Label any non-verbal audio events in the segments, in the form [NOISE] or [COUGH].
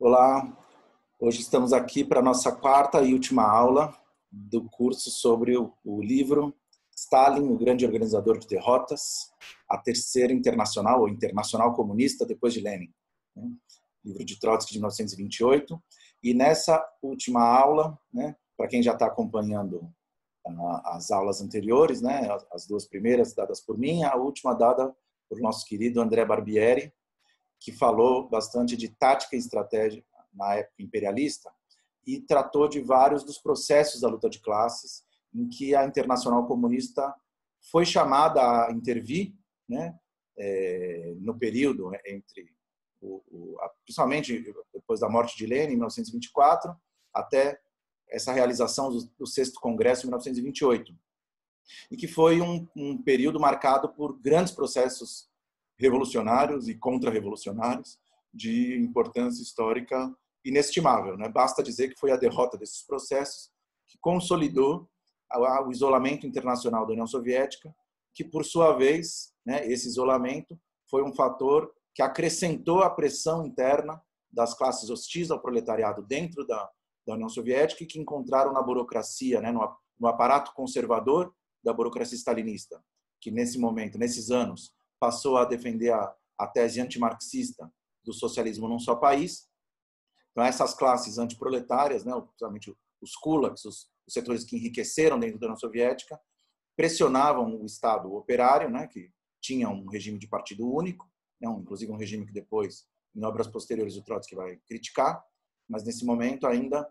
Olá, hoje estamos aqui para a nossa quarta e última aula do curso sobre o, livro Stalin, o grande organizador de derrotas, a terceira internacional ou internacional comunista depois de Lenin, né? livro de Trotsky de 1928. E nessa última aula, né, para quem já está acompanhando uh, as aulas anteriores, né, as duas primeiras dadas por mim, a última dada por nosso querido André Barbieri, que falou bastante de tática e estratégia na época imperialista e tratou de vários dos processos da luta de classes em que a Internacional Comunista foi chamada a intervir, né, é, no período entre, o, o, principalmente depois da morte de Lenin, em 1924, até essa realização do, do sexto congresso em 1928, e que foi um, um período marcado por grandes processos revolucionários e contra-revolucionários de importância histórica inestimável. Né? Basta dizer que foi a derrota desses processos que consolidou o isolamento internacional da União Soviética, que, por sua vez, né, esse isolamento foi um fator que acrescentou a pressão interna das classes hostis ao proletariado dentro da, da União Soviética e que encontraram na burocracia, né, no, no aparato conservador da burocracia stalinista, que nesse momento, nesses anos, passou a defender a, a tese antimarxista do socialismo num só país. Então, essas classes antiproletárias, né, principalmente os kulaks, os, os setores que enriqueceram dentro da União Soviética, pressionavam o Estado operário, né, que tinha um regime de partido único, né, inclusive um regime que depois, em obras posteriores, o Trotsky vai criticar, mas nesse momento ainda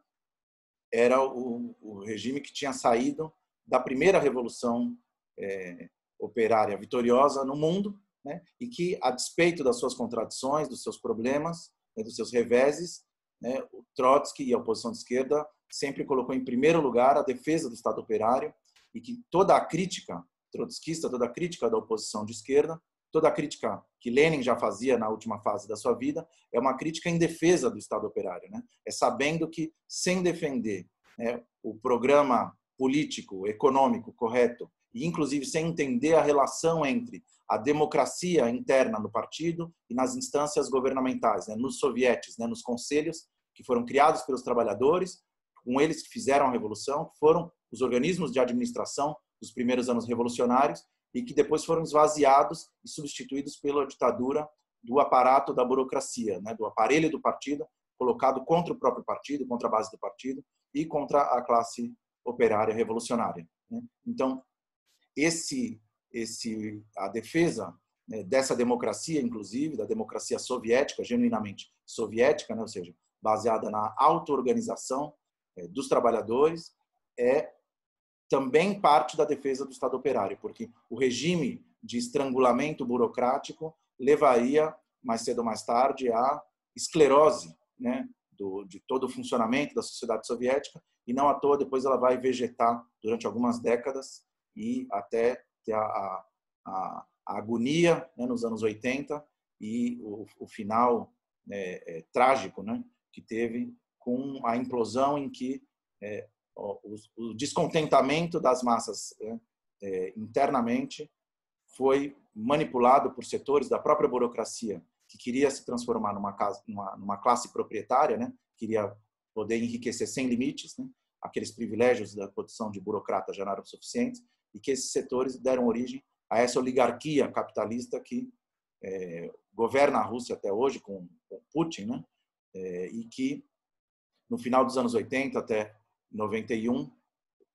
era o, o regime que tinha saído da primeira revolução é, operária vitoriosa no mundo, né? e que, a despeito das suas contradições, dos seus problemas, né? dos seus reveses, né? o Trotsky e a oposição de esquerda sempre colocou em primeiro lugar a defesa do Estado operário e que toda a crítica trotskista, toda a crítica da oposição de esquerda, toda a crítica que Lenin já fazia na última fase da sua vida, é uma crítica em defesa do Estado operário. Né? É sabendo que, sem defender né, o programa político, econômico correto e inclusive sem entender a relação entre a democracia interna no partido e nas instâncias governamentais, né, nos sovietes, né, nos conselhos que foram criados pelos trabalhadores, com eles que fizeram a revolução, que foram os organismos de administração dos primeiros anos revolucionários e que depois foram esvaziados e substituídos pela ditadura do aparato da burocracia, né, do aparelho do partido, colocado contra o próprio partido, contra a base do partido e contra a classe operária revolucionária. Né. Então, esse, esse, a defesa né, dessa democracia, inclusive, da democracia soviética, genuinamente soviética, né, ou seja, baseada na auto-organização é, dos trabalhadores, é também parte da defesa do Estado operário, porque o regime de estrangulamento burocrático levaria, mais cedo ou mais tarde, à esclerose né, do, de todo o funcionamento da sociedade soviética, e não à toa depois ela vai vegetar durante algumas décadas e até ter a, a, a agonia né, nos anos 80 e o, o final né, é, trágico né, que teve com a implosão em que é, o, o, descontentamento das massas né, é, internamente foi manipulado por setores da própria burocracia que queria se transformar numa, casa, numa, numa classe proprietária, né, queria poder enriquecer sem limites, né, aqueles privilégios da condição de burocrata já não eram suficientes, e que esses setores deram origem a essa oligarquia capitalista que é, governa a Rússia até hoje com, com Putin, né? É, e que no final dos anos 80 até 91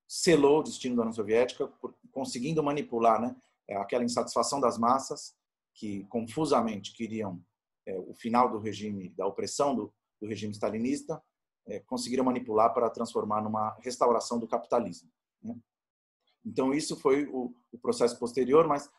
selou o destino da União Soviética, por, conseguindo manipular, né? Aquela insatisfação das massas que confusamente queriam é, o final do regime da opressão do, do regime stalinista, é, conseguiram manipular para transformar numa restauração do capitalismo. Né? Então, isso foi o, o processo posterior, mas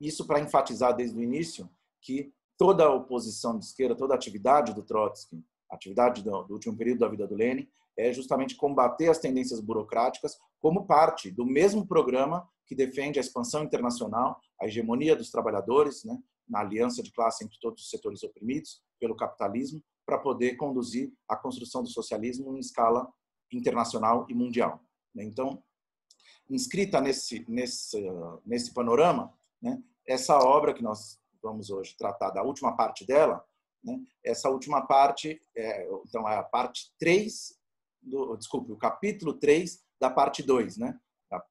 isso para enfatizar desde o início que toda a oposição de esquerda, toda a atividade do Trotsky, a atividade do, do último período da vida do Lenin, é justamente combater as tendências burocráticas como parte do mesmo programa que defende a expansão internacional, a hegemonia dos trabalhadores, né, na aliança de classe entre todos os setores oprimidos pelo capitalismo, para poder conduzir a construção do socialismo em escala internacional e mundial. Né. Então, inscrita nesse, nesse, nesse panorama, né, essa obra que nós vamos hoje tratar da última parte dela, Né? Essa última parte, é, então, é a parte 3, do, desculpe, o capítulo 3 da parte 2 né?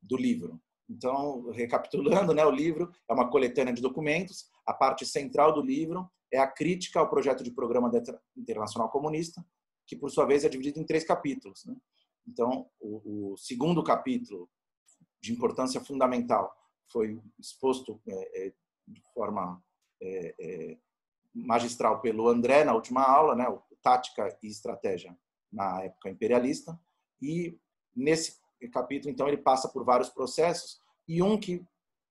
do livro. Então, recapitulando, né, o livro é uma coletânea de documentos. A parte central do livro é a crítica ao projeto de programa internacional comunista, que por sua vez é dividido em três capítulos. Né? Então, o, o, segundo capítulo de importância fundamental foi exposto é, é, de forma é, é magistral pelo André na última aula, né, tática e estratégia na época imperialista. E nesse capítulo, então, ele passa por vários processos e um que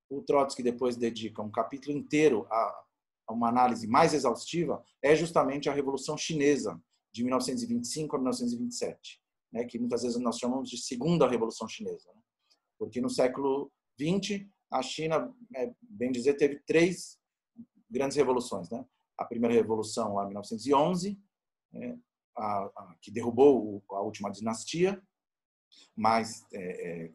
o Trotsky depois dedica um capítulo inteiro a, a uma análise mais exaustiva é justamente a Revolução Chinesa de 1925 a 1927, né, que muitas vezes nós chamamos de Segunda Revolução Chinesa, né? Porque no século 20 a China, é, bem dizer, teve três grandes revoluções, né? A primeira revolução lá em 1911, né, a, a, que derrubou a última dinastia, mas é, é,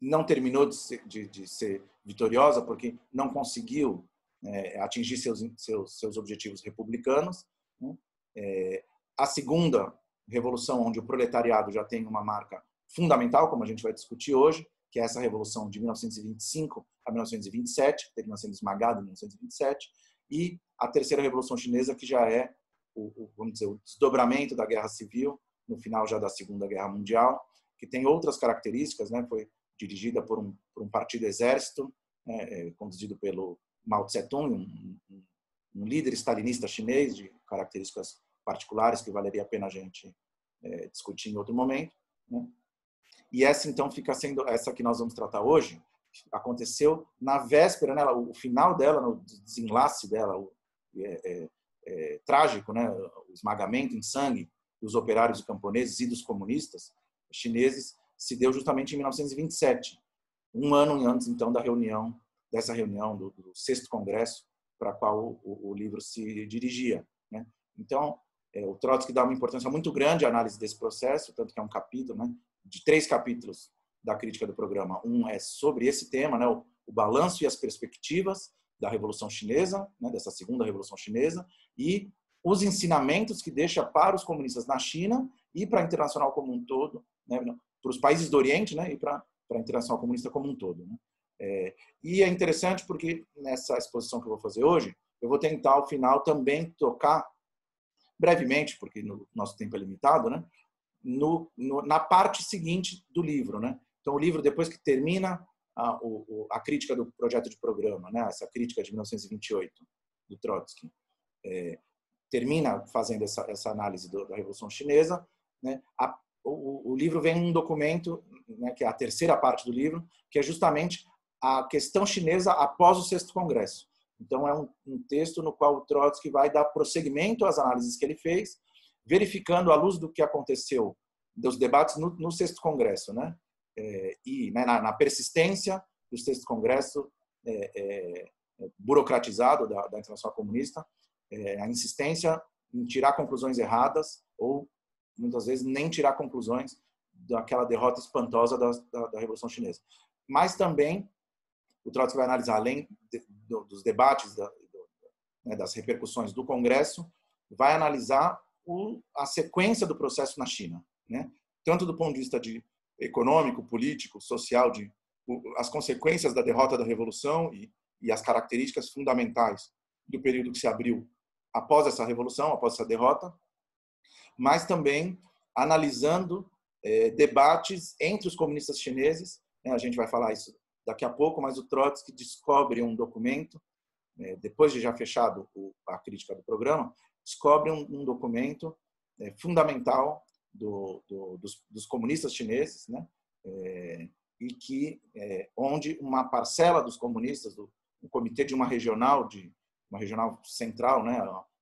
não terminou de ser, de, de ser, vitoriosa porque não conseguiu é, atingir seus, seus, seus, objetivos republicanos. Né? É, a segunda revolução, onde o proletariado já tem uma marca fundamental, como a gente vai discutir hoje, que é essa revolução de 1925 a 1927, que termina sendo esmagada em 1927, e a terceira revolução chinesa, que já é o, o, vamos dizer, o desdobramento da guerra civil no final já da Segunda Guerra Mundial, que tem outras características, né? Foi dirigida por um, por um partido exército, né? é, conduzido pelo Mao Tse-tung, um, um, um, líder stalinista chinês de características particulares que valeria a pena a gente é, discutir em outro momento. Né? E essa então fica sendo essa que nós vamos tratar hoje aconteceu na véspera, né? o final dela, no desenlace dela, o, é, é, é, trágico, né? o esmagamento em sangue dos operários camponeses e dos comunistas chineses se deu justamente em 1927, um ano antes então da reunião dessa reunião do, do sexto congresso para qual o, o, livro se dirigia. Né? Então, é, o Trotsky dá uma importância muito grande à análise desse processo, tanto que é um capítulo, né, de três capítulos da crítica do programa. Um é sobre esse tema, né, o, o balanço e as perspectivas da Revolução Chinesa, né, dessa segunda Revolução Chinesa, e os ensinamentos que deixa para os comunistas na China e para a internacional como um todo, né, para os países do Oriente né, e para, para a internacional comunista como um todo. Né. É, e é interessante porque nessa exposição que eu vou fazer hoje, eu vou tentar ao final também tocar brevemente, porque no nosso tempo é limitado, né, no, no, na parte seguinte do livro. Né. Então, o livro, depois que termina a, o, a crítica do projeto de programa, né, essa crítica de 1928 do Trotsky, é, termina fazendo essa, essa análise do, da Revolução Chinesa, né, a, o, o, livro vem um documento, né, que é a terceira parte do livro, que é justamente a questão chinesa após o sexto congresso. Então é um, um texto no qual o Trotsky vai dar prosseguimento às análises que ele fez, verificando à luz do que aconteceu dos debates no, no sexto congresso, né, é, e né, na, na, persistência do sexto congresso é, é, burocratizado da, da Internacional Comunista, é, a insistência em tirar conclusões erradas ou muitas vezes nem tirar conclusões daquela derrota espantosa da, da, da Revolução Chinesa. Mas também o Trotsky vai analisar, além de, do, dos debates, da, do, né, das repercussões do Congresso, vai analisar o, a sequência do processo na China, né? tanto do ponto de vista de econômico, político, social, de as consequências da derrota da Revolução e, e as características fundamentais do período que se abriu após essa revolução, após essa derrota, mas também analisando é, debates entre os comunistas chineses. Né, a gente vai falar isso daqui a pouco, mas o Trotsky descobre um documento, é, depois de já fechado o, a crítica do programa, descobre um, um documento é, fundamental do, do, dos, dos, comunistas chineses, né? É, e que é, onde uma parcela dos comunistas do comitê de uma regional de uma regional central, né,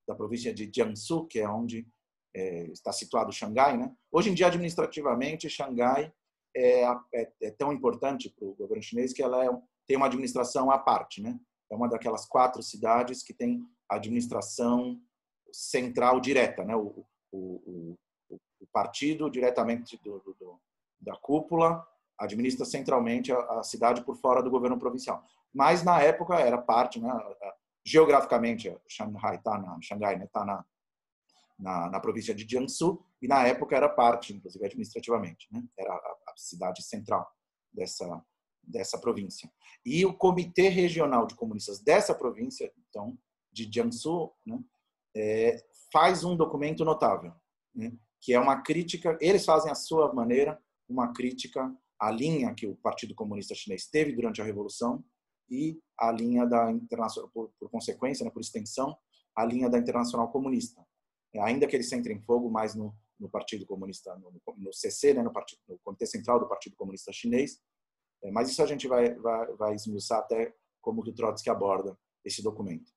da província de Jiangsu, que é onde é, está situado Xangai. Né? Hoje em dia, administrativamente, Xangai é, é, é tão importante para o governo chinês que ela é tem uma administração à parte. Né? É uma daquelas quatro cidades que tem administração central direta. Né? O, o, o, o partido, diretamente do, do, da cúpula, administra centralmente a, a, cidade por fora do governo provincial. Mas, na época, era parte, né? geograficamente, Shanghai está na Shanghai, né, tá na, na, na, província de Jiangsu e na época era parte, inclusive administrativamente, né, era a, a cidade central dessa dessa província. E o Comitê Regional de Comunistas dessa província, então, de Jiangsu, né, é, faz um documento notável, né, que é uma crítica, eles fazem a sua maneira, uma crítica à linha que o Partido Comunista Chinês teve durante a Revolução e a linha da internacional, por, por consequência, né, por extensão, a linha da Internacional Comunista. É, ainda que eles centrem fogo mais no, no Partido Comunista, no, no CC, né, no, partido, no Comitê Central do Partido Comunista Chinês, é, mas isso a gente vai, vai, vai esmiuçar até como o Trotsky aborda esse documento.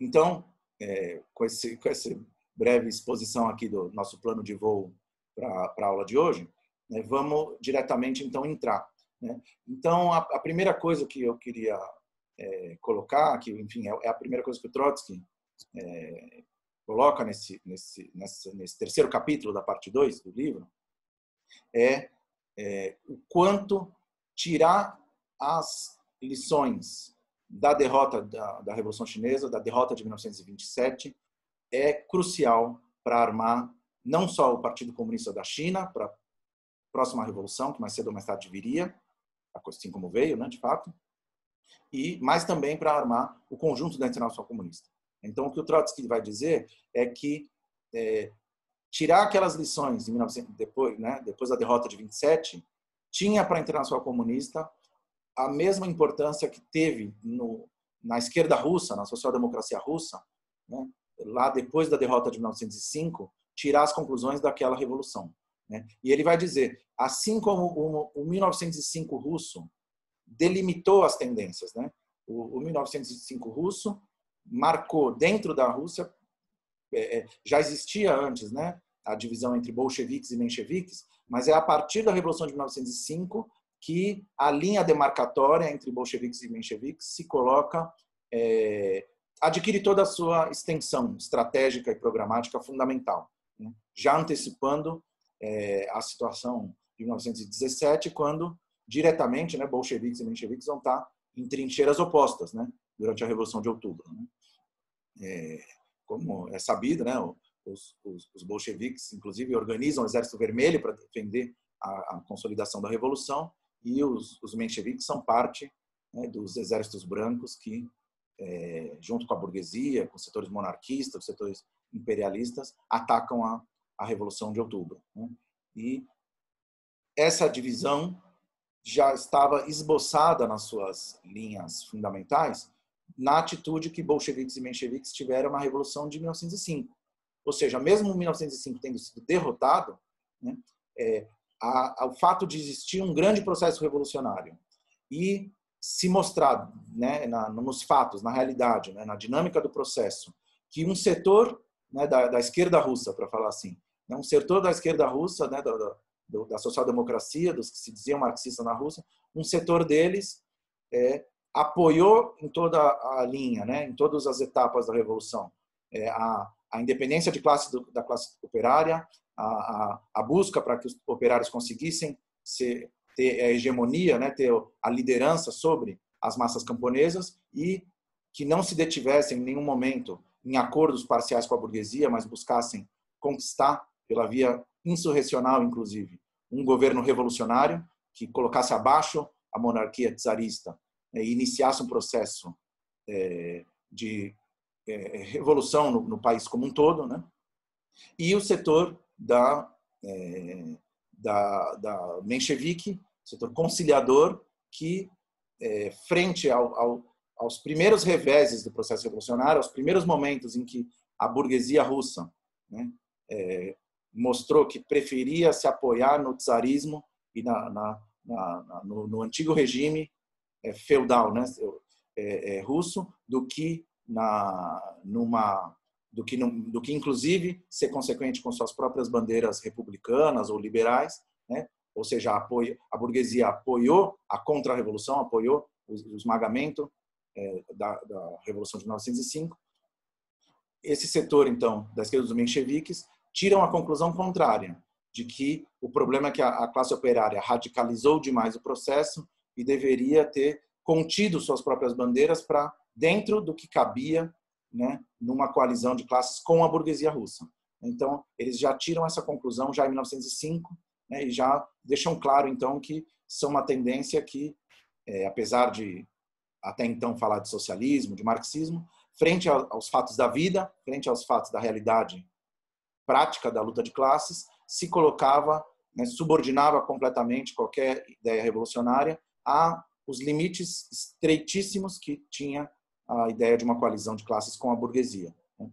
Então, é, com, esse, com essa breve exposição aqui do nosso plano de voo para a aula de hoje, né, vamos diretamente então entrar. Né? Então, a, a, primeira coisa que eu queria é, colocar, que enfim é, é, a primeira coisa que o Trotsky é, coloca nesse, nesse, nesse, terceiro capítulo da parte 2 do livro, é, é o quanto tirar as lições da derrota da, da, Revolução Chinesa, da derrota de 1927, é crucial para armar não só o Partido Comunista da China para a próxima revolução, que mais cedo ou mais tarde viria, assim como veio, né, de fato, e mas também para armar o conjunto da Internacional Comunista. Então, o que o Trotsky vai dizer é que é, tirar aquelas lições 1900, depois, né, depois da derrota de 27 tinha para a Internacional Comunista a mesma importância que teve no, na esquerda russa, na social-democracia russa, né? lá depois da derrota de 1905, tirar as conclusões daquela revolução. Né? E ele vai dizer, assim como o, o 1905 russo delimitou as tendências, né? o, o 1905 russo marcou dentro da Rússia, é, é, já existia antes, né? a divisão entre bolcheviques e mencheviques, mas é a partir da Revolução de 1905 que a linha demarcatória entre bolcheviques e mencheviques se coloca, é, adquire toda a sua extensão estratégica e programática fundamental, né? já antecipando é, a situação de 1917, quando diretamente, né, bolcheviques e mencheviques vão estar em trincheiras opostas, né, durante a Revolução de Outubro. Né? É, como é sabido, né, os, os, os bolcheviques, inclusive, organizam o Exército Vermelho para defender a, a, consolidação da Revolução, e os, os mencheviques são parte né, dos exércitos brancos que, é, junto com a burguesia, com os setores monarquistas, os setores imperialistas, atacam a, a Revolução de Outubro. Né? E essa divisão já estava esboçada nas suas linhas fundamentais na atitude que bolcheviques e mencheviques tiveram na Revolução de 1905. Ou seja, mesmo 1905 tendo sido derrotado, né, é, a, fato de existir um grande processo revolucionário e se mostrar né, na, nos fatos, na realidade, né, na dinâmica do processo, que um setor né, da, da, esquerda russa, para falar assim, né, um setor da esquerda russa, né, da, da, da social-democracia, dos que se diziam marxistas na Rússia, um setor deles é, apoiou em toda a linha, né, em todas as etapas da revolução, é, a, a independência de classe do, da classe operária, a, a, a busca para que os operários conseguissem ser, ter a hegemonia, né, ter a liderança sobre as massas camponesas e que não se detivessem em nenhum momento em acordos parciais com a burguesia, mas buscassem conquistar pela via insurrecional, inclusive, um governo revolucionário que colocasse abaixo a monarquia czarista né, e iniciasse um processo é, de é, revolução no, no, país como um todo, né? E o setor da é, da, da menchevique, setor conciliador, que é, frente ao, ao, aos primeiros reveses do processo revolucionário, aos primeiros momentos em que a burguesia russa né, é, mostrou que preferia se apoiar no czarismo e na, na, na, no, no, antigo regime é, feudal né, é, é, russo do que na numa do que do que inclusive ser consequente com suas próprias bandeiras republicanas ou liberais, né? Ou seja, apoio, a burguesia apoiou a contra-revolução, apoiou o, o esmagamento é, da, da revolução de 1905. Esse setor então da esquerda dos mencheviques tiram a conclusão contrária de que o problema é que a, a classe operária radicalizou demais o processo e deveria ter contido suas próprias bandeiras para dentro do que cabia né, numa coalizão de classes com a burguesia russa. Então, eles já tiram essa conclusão já em 1905 né, e já deixam claro, então, que são uma tendência que, é, apesar de até então falar de socialismo, de marxismo, frente aos fatos da vida, frente aos fatos da realidade prática da luta de classes, se colocava, né, subordinava completamente qualquer ideia revolucionária a os limites estreitíssimos que tinha a ideia de uma coalizão de classes com a burguesia. Né.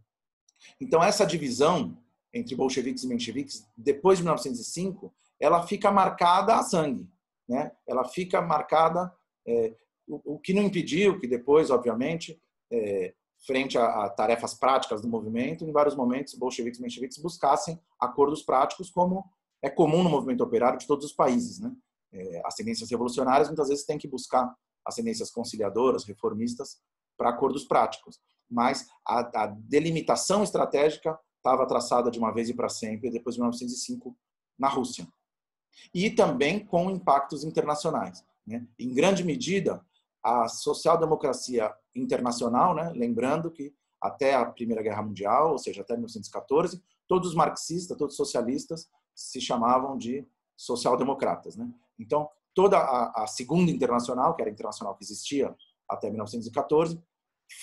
Então essa divisão entre bolcheviques e mencheviques depois de 1905, ela fica marcada a sangue, né? Ela fica marcada é, o, o, que não impediu que depois, obviamente, é, frente a, a, tarefas práticas do movimento, em vários momentos, bolcheviques e mencheviques buscassem acordos práticos, como é comum no movimento operário de todos os países. Né? É, as tendências revolucionárias muitas vezes têm que buscar as tendências conciliadoras, reformistas, para acordos práticos. Mas a, a delimitação estratégica estava traçada de uma vez e para sempre, depois de 1905, na Rússia. E também com impactos internacionais. Né? Em grande medida, a social-democracia internacional, né? lembrando que até a Primeira Guerra Mundial, ou seja, até 1914, todos os marxistas, todos os socialistas se chamavam de social-democratas. Né? Então, toda a, a, Segunda Internacional, que era a internacional que existia até 1914,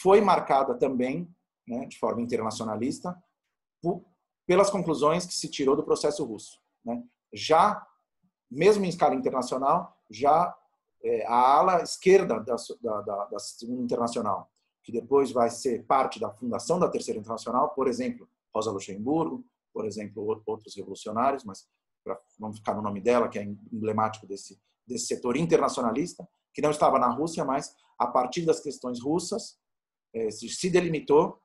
foi marcada também, né, de forma internacionalista, por, pelas conclusões que se tirou do processo russo. Né? Já, mesmo em escala internacional, já é, a ala esquerda da, da, da, Segunda Internacional, que depois vai ser parte da fundação da Terceira Internacional, por exemplo, Rosa Luxemburgo, por exemplo, outros revolucionários, mas pra, vamos ficar no nome dela, que é emblemático desse, desse setor internacionalista, que não estava na Rússia, mas a partir das questões russas se delimitou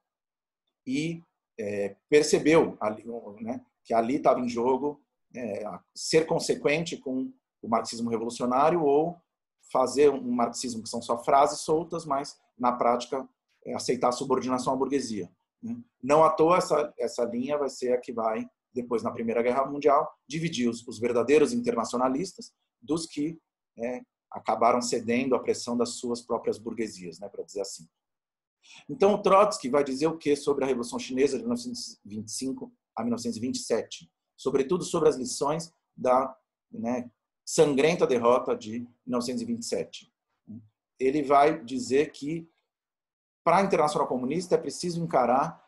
e é, percebeu ali, né, que ali estava em jogo é, ser consequente com o marxismo revolucionário ou fazer um marxismo que são só frases soltas, mas na prática é aceitar a subordinação à burguesia. Né? Não à toa essa, essa linha vai ser a que vai, depois na Primeira Guerra Mundial, dividir os, os verdadeiros internacionalistas dos que é, acabaram cedendo à pressão das suas próprias burguesias, né, para dizer assim. Então, o Trotsky vai dizer o que sobre a Revolução Chinesa de 1925 a 1927? Sobretudo sobre as lições da né, sangrenta derrota de 1927. Ele vai dizer que para a Internacional Comunista é preciso encarar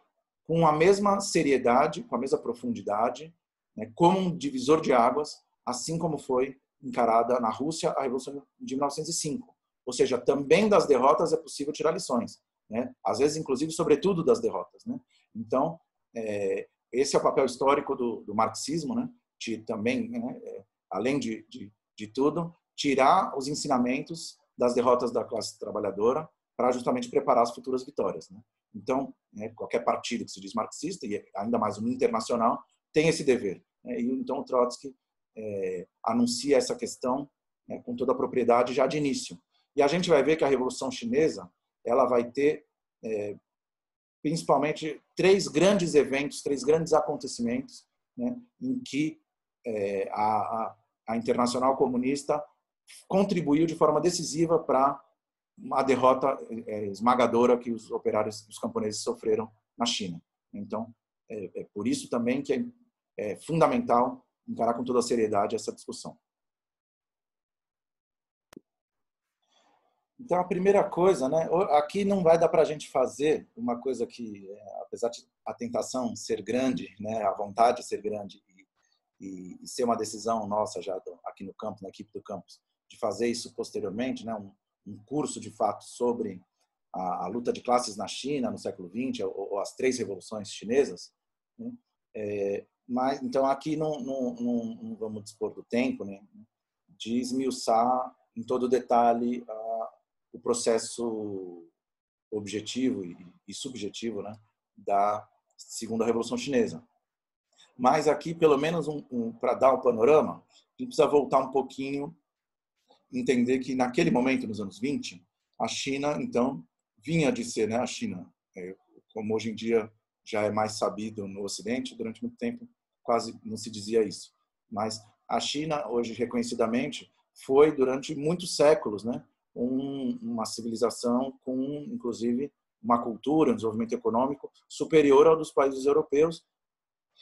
com a mesma seriedade, com a mesma profundidade, né, como um divisor de águas, assim como foi encarada na Rússia a Revolução de 1905. Ou seja, também das derrotas é possível tirar lições. Né? Às vezes, inclusive, sobretudo das derrotas. Né? Então, é, esse é o papel histórico do, do marxismo, né? de também né, é, além de, de, de tudo, tirar os ensinamentos das derrotas da classe trabalhadora para justamente preparar as futuras vitórias. Né? Então, né, qualquer partido que se diz marxista, e ainda mais um internacional, tem esse dever. Né? E então o Trotsky é, anuncia essa questão né, com toda a propriedade já de início. E a gente vai ver que a Revolução Chinesa ela vai ter é, principalmente três grandes eventos, três grandes acontecimentos, né, em que é, a, a, a Internacional Comunista contribuiu de forma decisiva para a derrota é, esmagadora que os operários, os camponeses sofreram na China. Então, é, é por isso também que é, é, fundamental encarar com toda a seriedade essa discussão. Então, a primeira coisa, né, aqui não vai dar para a gente fazer uma coisa que, é, apesar de a tentação ser grande, né, a vontade ser grande e, e, ser uma decisão nossa já aqui no campo, na equipe do campus, de fazer isso posteriormente, né, um, um curso de fato sobre a, a, luta de classes na China no século XX, ou, ou as três revoluções chinesas. Né, é, mas então aqui não, não, não, não, vamos dispor do tempo, né, de esmiuçar em todo detalhe a, o processo objetivo e, subjetivo, né, da segunda revolução chinesa. Mas aqui, pelo menos um, um, para dar um panorama, a gente precisa voltar um pouquinho, entender que naquele momento, nos anos 20, a China, então, vinha de ser, né, a China, é, como hoje em dia já é mais sabido no Ocidente, durante muito tempo quase não se dizia isso. Mas a China, hoje reconhecidamente, foi durante muitos séculos, né, um, uma civilização com, inclusive, uma cultura, um desenvolvimento econômico superior ao dos países europeus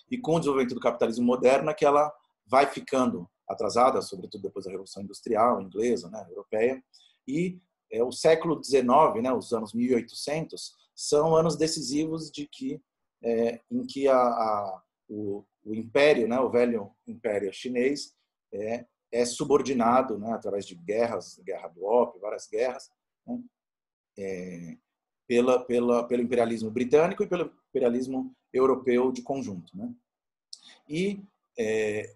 e com o desenvolvimento do capitalismo moderno é que ela vai ficando atrasada, sobretudo depois da Revolução Industrial inglesa, né, europeia, e é, o século XIX, né, os anos 1800, são anos decisivos de que é, em que a, a, o, o, império, né, o velho império chinês, é, é subordinado, né, através de guerras, guerra do ópio, várias guerras, né, é, pela, pela, pelo imperialismo britânico e pelo imperialismo europeu de conjunto. Né? E é,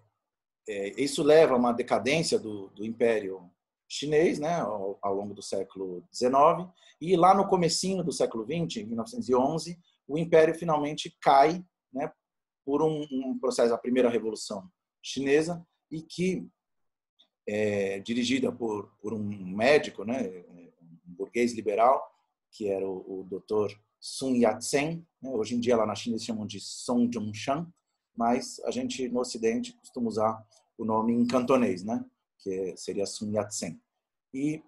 é, isso leva a uma decadência do, do Império chinês né, ao, ao, longo do século XIX. E lá no comecinho do século XX, em 1911, o Império finalmente cai né, por um, um processo da primeira Revolução Chinesa e que é, dirigida por, por um médico, né, um burguês liberal, que era o, o Dr. Sun Yat-sen. Né, hoje em dia lá na China eles chamam de Song Zhongshan, mas a gente no Ocidente costuma usar o nome em cantonês, né? que seria Sun Yat-sen. E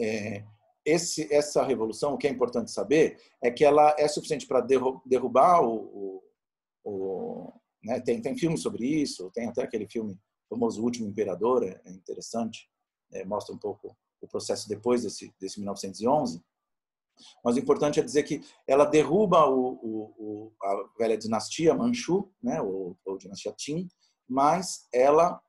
é, esse, essa revolução, o que é importante saber, é que ela é suficiente para derrubar o. o, o né? tem, tem filmes sobre isso, tem até aquele filme famoso O Último Imperador, é, é interessante, é, mostra um pouco o processo depois desse, desse 1911. Mas o importante é dizer que ela derruba o, o, a velha dinastia Manchu, né, ou, ou dinastia Qin, mas ela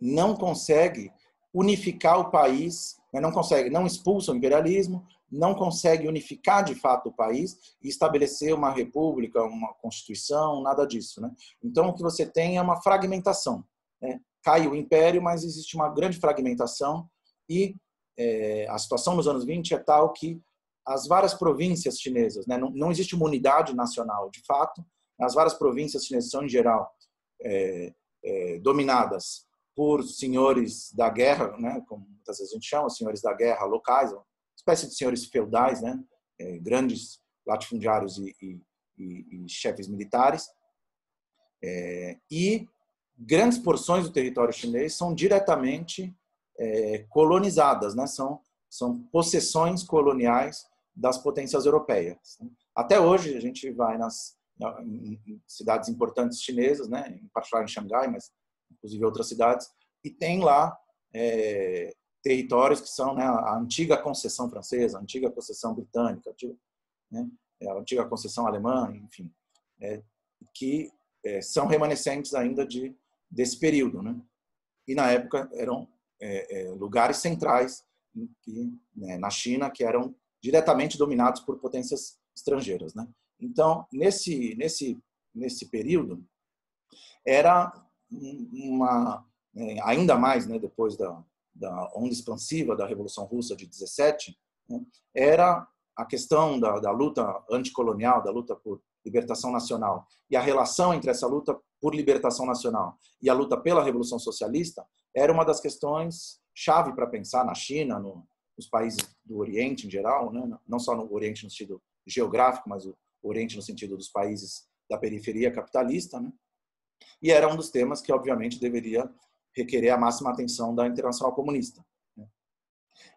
não consegue unificar o país, né, não consegue, não expulsa o imperialismo, não consegue unificar de fato o país e estabelecer uma república, uma constituição, nada disso. Né? Então, o que você tem é uma fragmentação. Né? Cai o império, mas existe uma grande fragmentação e é, a situação nos anos 20 é tal que as várias províncias chinesas, né? não, não existe uma unidade nacional, de fato, as várias províncias chinesas são, em geral, é, é, dominadas por senhores da guerra, né, como muitas vezes a gente chama, senhores da guerra locais, uma espécie de senhores feudais, né, é, grandes latifundiários e, e, e, e chefes militares. É, e grandes porções do território chinês são diretamente é, colonizadas, né, são, são possessões coloniais das potências europeias. Até hoje, a gente vai nas em cidades importantes chinesas, né, em particular em Xangai, mas inclusive outras cidades, e tem lá é, territórios que são né, a antiga concessão francesa, a antiga concessão britânica, a antiga, né, é, a antiga concessão alemã, enfim, é, que é, são remanescentes ainda de desse período, né? E na época eram é, é, lugares centrais que, né, na China que eram diretamente dominados por potências estrangeiras, né? Então, nesse, nesse, nesse período, era uma, é, ainda mais né, depois da, da onda expansiva da Revolução Russa de 17, né, era a questão da, da luta anticolonial, da luta por libertação nacional e a relação entre essa luta por libertação nacional e a luta pela revolução socialista era uma das questões chave para pensar na China, no, nos países do Oriente em geral, né? não só no Oriente no sentido geográfico, mas o Oriente no sentido dos países da periferia capitalista, né? E era um dos temas que, obviamente, deveria requerer a máxima atenção da Internacional Comunista. Né?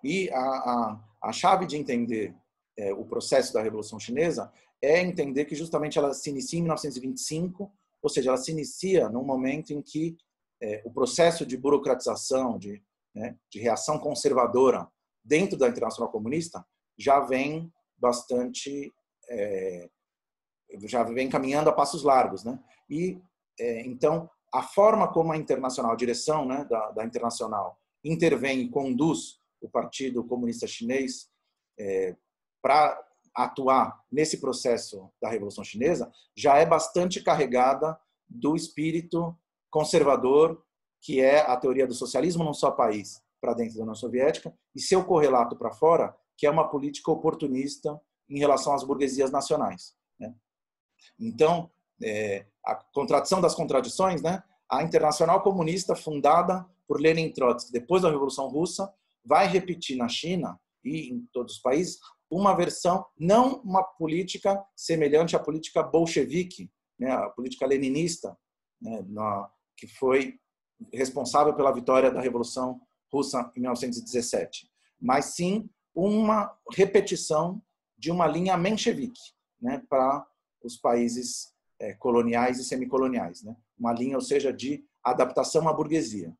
E a, a, a, chave de entender é, o processo da Revolução Chinesa é entender que justamente ela se inicia em 1925, ou seja, ela se inicia num momento em que é, o processo de burocratização, de, né, de reação conservadora dentro da Internacional Comunista já vem bastante é, já vem caminhando a passos largos, né? E é, então a forma como a internacional, a direção né, da, da internacional intervém e conduz o Partido Comunista Chinês é, para atuar nesse processo da Revolução Chinesa já é bastante carregada do espírito conservador que é a teoria do socialismo num só país para dentro da União Soviética e seu correlato para fora, que é uma política oportunista em relação às burguesias nacionais. Né? Então, é, a contradição das contradições, né? a Internacional Comunista, fundada por Lenin Trotsky depois da Revolução Russa, vai repetir na China e em todos os países uma versão, não uma política semelhante à política bolchevique, né? a política leninista, né? Na, que foi responsável pela vitória da Revolução Russa em 1917. mas sim uma repetição de uma linha menchevique né, para os países é, coloniais e semicoloniais. Né? Uma linha, ou seja, de adaptação à burguesia.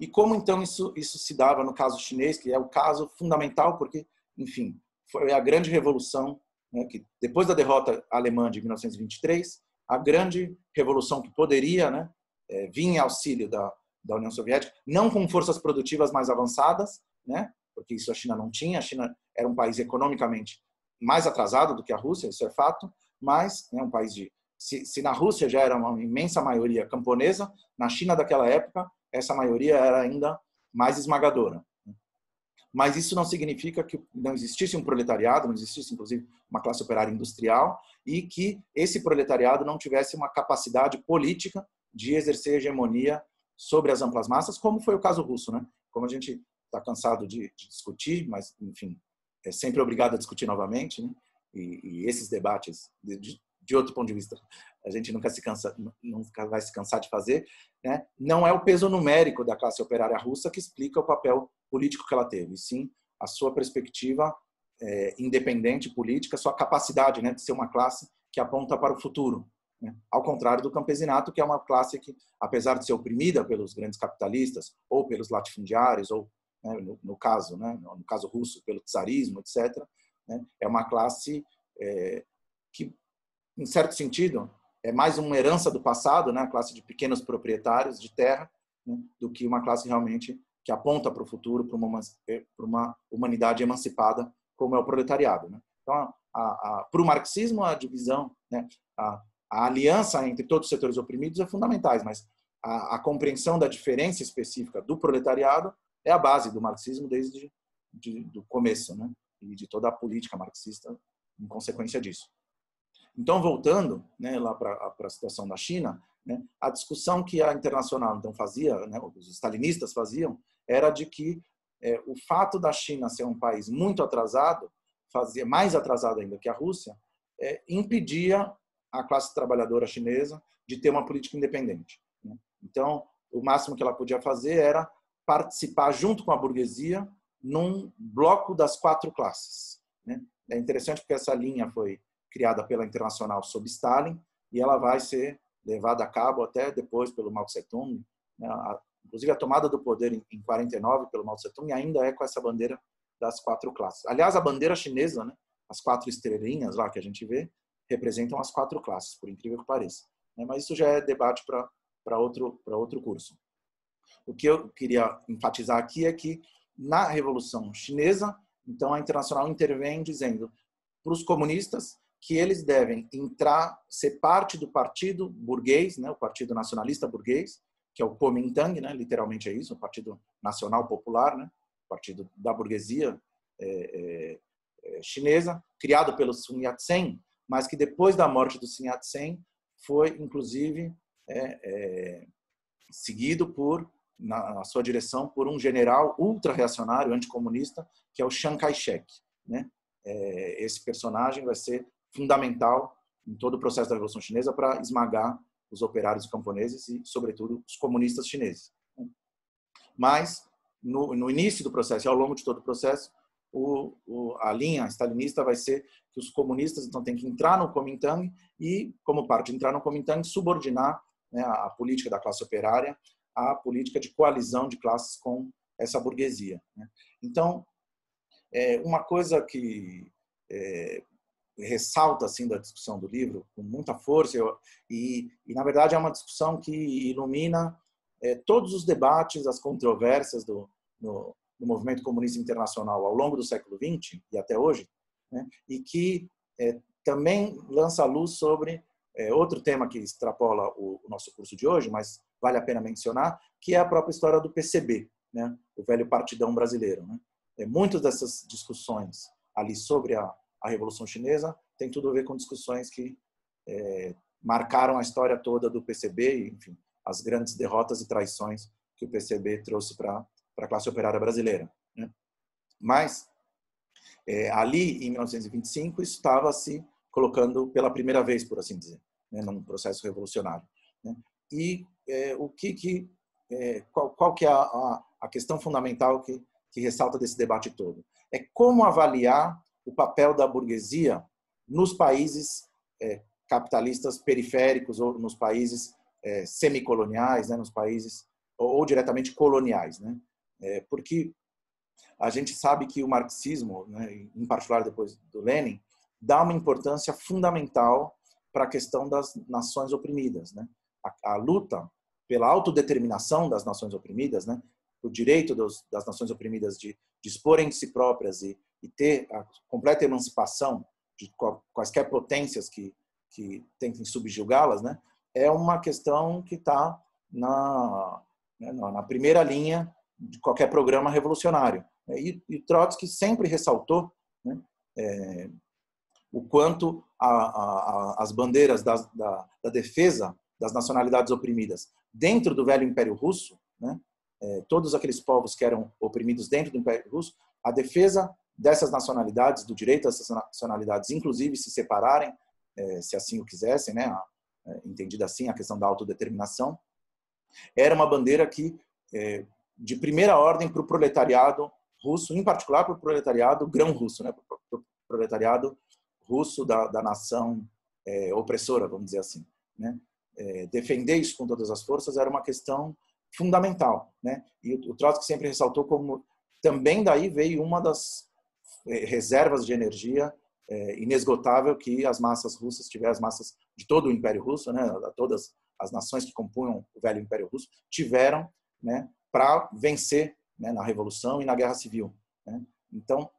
E como então isso, isso se dava no caso chinês, que é o caso fundamental, porque, enfim, foi a grande revolução, né, que depois da derrota alemã de 1923, a grande revolução que poderia né, é, vir em auxílio da, da União Soviética, não com forças produtivas mais avançadas, né, porque isso a China não tinha, a China era um país economicamente mais atrasado do que a Rússia, isso é fato, mas é né, um país de se, se, na Rússia já era uma imensa maioria camponesa, na China daquela época essa maioria era ainda mais esmagadora. Mas isso não significa que não existisse um proletariado, não existisse inclusive uma classe operária industrial e que esse proletariado não tivesse uma capacidade política de exercer hegemonia sobre as amplas massas, como foi o caso russo, né? Como a gente está cansado de, de, discutir, mas enfim é sempre obrigado a discutir novamente, né? e, e, esses debates de, de, outro ponto de vista a gente nunca se cansa, nunca vai se cansar de fazer, né? Não é o peso numérico da classe operária russa que explica o papel político que ela teve, sim a sua perspectiva é, independente política, sua capacidade, né, de ser uma classe que aponta para o futuro, né? Ao contrário do campesinato, que é uma classe que, apesar de ser oprimida pelos grandes capitalistas ou pelos latifundiários ou né, no, no, caso, né, no caso russo, pelo czarismo, etc. Né, é uma classe é, que, em certo sentido, é mais uma herança do passado, né, a classe de pequenos proprietários de terra, né, do que uma classe realmente que aponta para o futuro, para uma, uma humanidade emancipada, como é o proletariado. Né? Então, para o marxismo, a divisão, né, a, a, aliança entre todos os setores oprimidos é fundamental, mas a, a compreensão da diferença específica do proletariado é a base do marxismo desde de, do começo, né? E de toda a política marxista em consequência disso. Então, voltando né, lá para a situação da China, né, a discussão que a Internacional então fazia, né, os stalinistas faziam, era de que é, o fato da China ser um país muito atrasado, fazia mais atrasado ainda que a Rússia, é, impedia a classe trabalhadora chinesa de ter uma política independente. Né? Então, o máximo que ela podia fazer era participar junto com a burguesia num bloco das quatro classes. Né? É interessante porque essa linha foi criada pela Internacional sob Stalin e ela vai ser levada a cabo até depois pelo Mao Tse Tung. Né? Inclusive a tomada do poder em 49 pelo Mao Tse Tung ainda é com essa bandeira das quatro classes. Aliás, a bandeira chinesa, né? as quatro estrelinhas lá que a gente vê, representam as quatro classes, por incrível que pareça. Né? Mas isso já é debate para outro, outro curso. O que eu queria enfatizar aqui é que na Revolução Chinesa, então a Internacional intervém dizendo para os comunistas que eles devem entrar, ser parte do partido burguês, né, o Partido Nacionalista Burguês, que é o Kuomintang, né, literalmente é isso, o Partido Nacional Popular, né, partido da burguesia é, é, chinesa, criado pelo Sun Yat-sen, mas que depois da morte do Sun Yat-sen foi, inclusive, é, é, seguido por na, sua direção por um general ultra-reacionário, anticomunista, que é o Chiang Kai-shek. Né? É, esse personagem vai ser fundamental em todo o processo da Revolução Chinesa para esmagar os operários camponeses e, sobretudo, os comunistas chineses. Mas, no, no início do processo e ao longo de todo o processo, o, o, a linha stalinista vai ser que os comunistas então têm que entrar no Kuomintang e, como parte de entrar no Kuomintang, subordinar né, a, a política da classe operária a política de coalizão de classes com essa burguesia. Né? Então, é, uma coisa que é, ressalta assim da discussão do livro com muita força eu, e, e, na verdade é uma discussão que ilumina é, todos os debates, as controvérsias do, no, movimento comunista internacional ao longo do século XX e até hoje, né? e que é, também lança luz sobre é, outro tema que extrapola o, o, nosso curso de hoje, mas vale a pena mencionar, que é a própria história do PCB, né? o velho partidão brasileiro. Né? É, muitas dessas discussões ali sobre a, a Revolução Chinesa tem tudo a ver com discussões que é, marcaram a história toda do PCB enfim, as grandes derrotas e traições que o PCB trouxe para a classe operária brasileira. Né? Mas, é, ali, em 1925, estava se colocando pela primeira vez, por assim dizer, né, num processo revolucionário. Né? E é, o que, que é, qual, qual, que é a, a, questão fundamental que que ressalta desse debate todo. É como avaliar o papel da burguesia nos países é, capitalistas periféricos ou nos países é, semicoloniais, né, nos países ou, ou diretamente coloniais, né? É, porque a gente sabe que o marxismo, né, em particular depois do Lenin, dá uma importância fundamental para a questão das nações oprimidas, né? A, a luta pela autodeterminação das nações oprimidas, né? O direito dos, das nações oprimidas de disporem de si próprias e, e ter a completa emancipação de quaisquer potências que, que tentem subjugá-las, né? É uma questão que está na, né, na primeira linha de qualquer programa revolucionário. E, e Trotsky sempre ressaltou né, é, o quanto a, a, as bandeiras da, da, da, defesa das nacionalidades oprimidas dentro do velho Império Russo, né, é, todos aqueles povos que eram oprimidos dentro do Império Russo, a defesa dessas nacionalidades, do direito dessas nacionalidades, inclusive se separarem, é, se assim o quisessem, né, é, entendida assim a questão da autodeterminação, era uma bandeira que é, de primeira ordem para o proletariado russo, em particular para o proletariado grão-russo, né, para o proletariado russo da, da nação é, opressora, vamos dizer assim. Né? É, defender isso com todas as forças era uma questão fundamental. Né? E o, o Trotsky sempre ressaltou como também daí veio uma das reservas de energia é, inesgotável que as massas russas tiveram, as massas de todo o Império Russo, né, todas as nações que compunham o velho Império Russo, tiveram né, para vencer né, na Revolução e na Guerra Civil. Né? Então,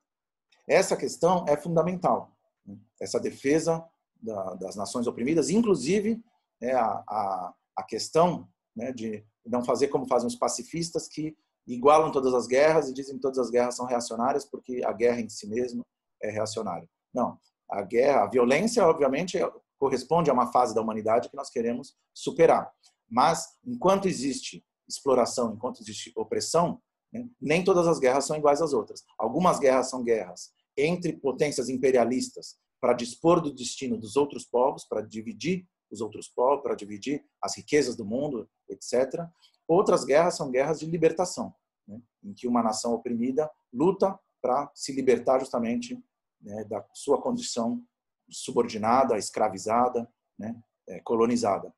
essa questão é fundamental, né? essa defesa da, das nações oprimidas, inclusive é a, a, a questão né, de não fazer como fazem os pacifistas que igualam todas as guerras e dizem que todas as guerras são reacionárias porque a guerra em si mesmo é reacionária. Não, a guerra, a violência, obviamente, corresponde a uma fase da humanidade que nós queremos superar. Mas enquanto existe exploração, enquanto existe opressão, né, nem todas as guerras são iguais às outras. Algumas guerras são guerras entre potências imperialistas para dispor do destino dos outros povos, para dividir os outros povos, para dividir as riquezas do mundo, etc. Outras guerras são guerras de libertação, né, em que uma nação oprimida luta para se libertar justamente né, da sua condição subordinada, escravizada, né, é, colonizada.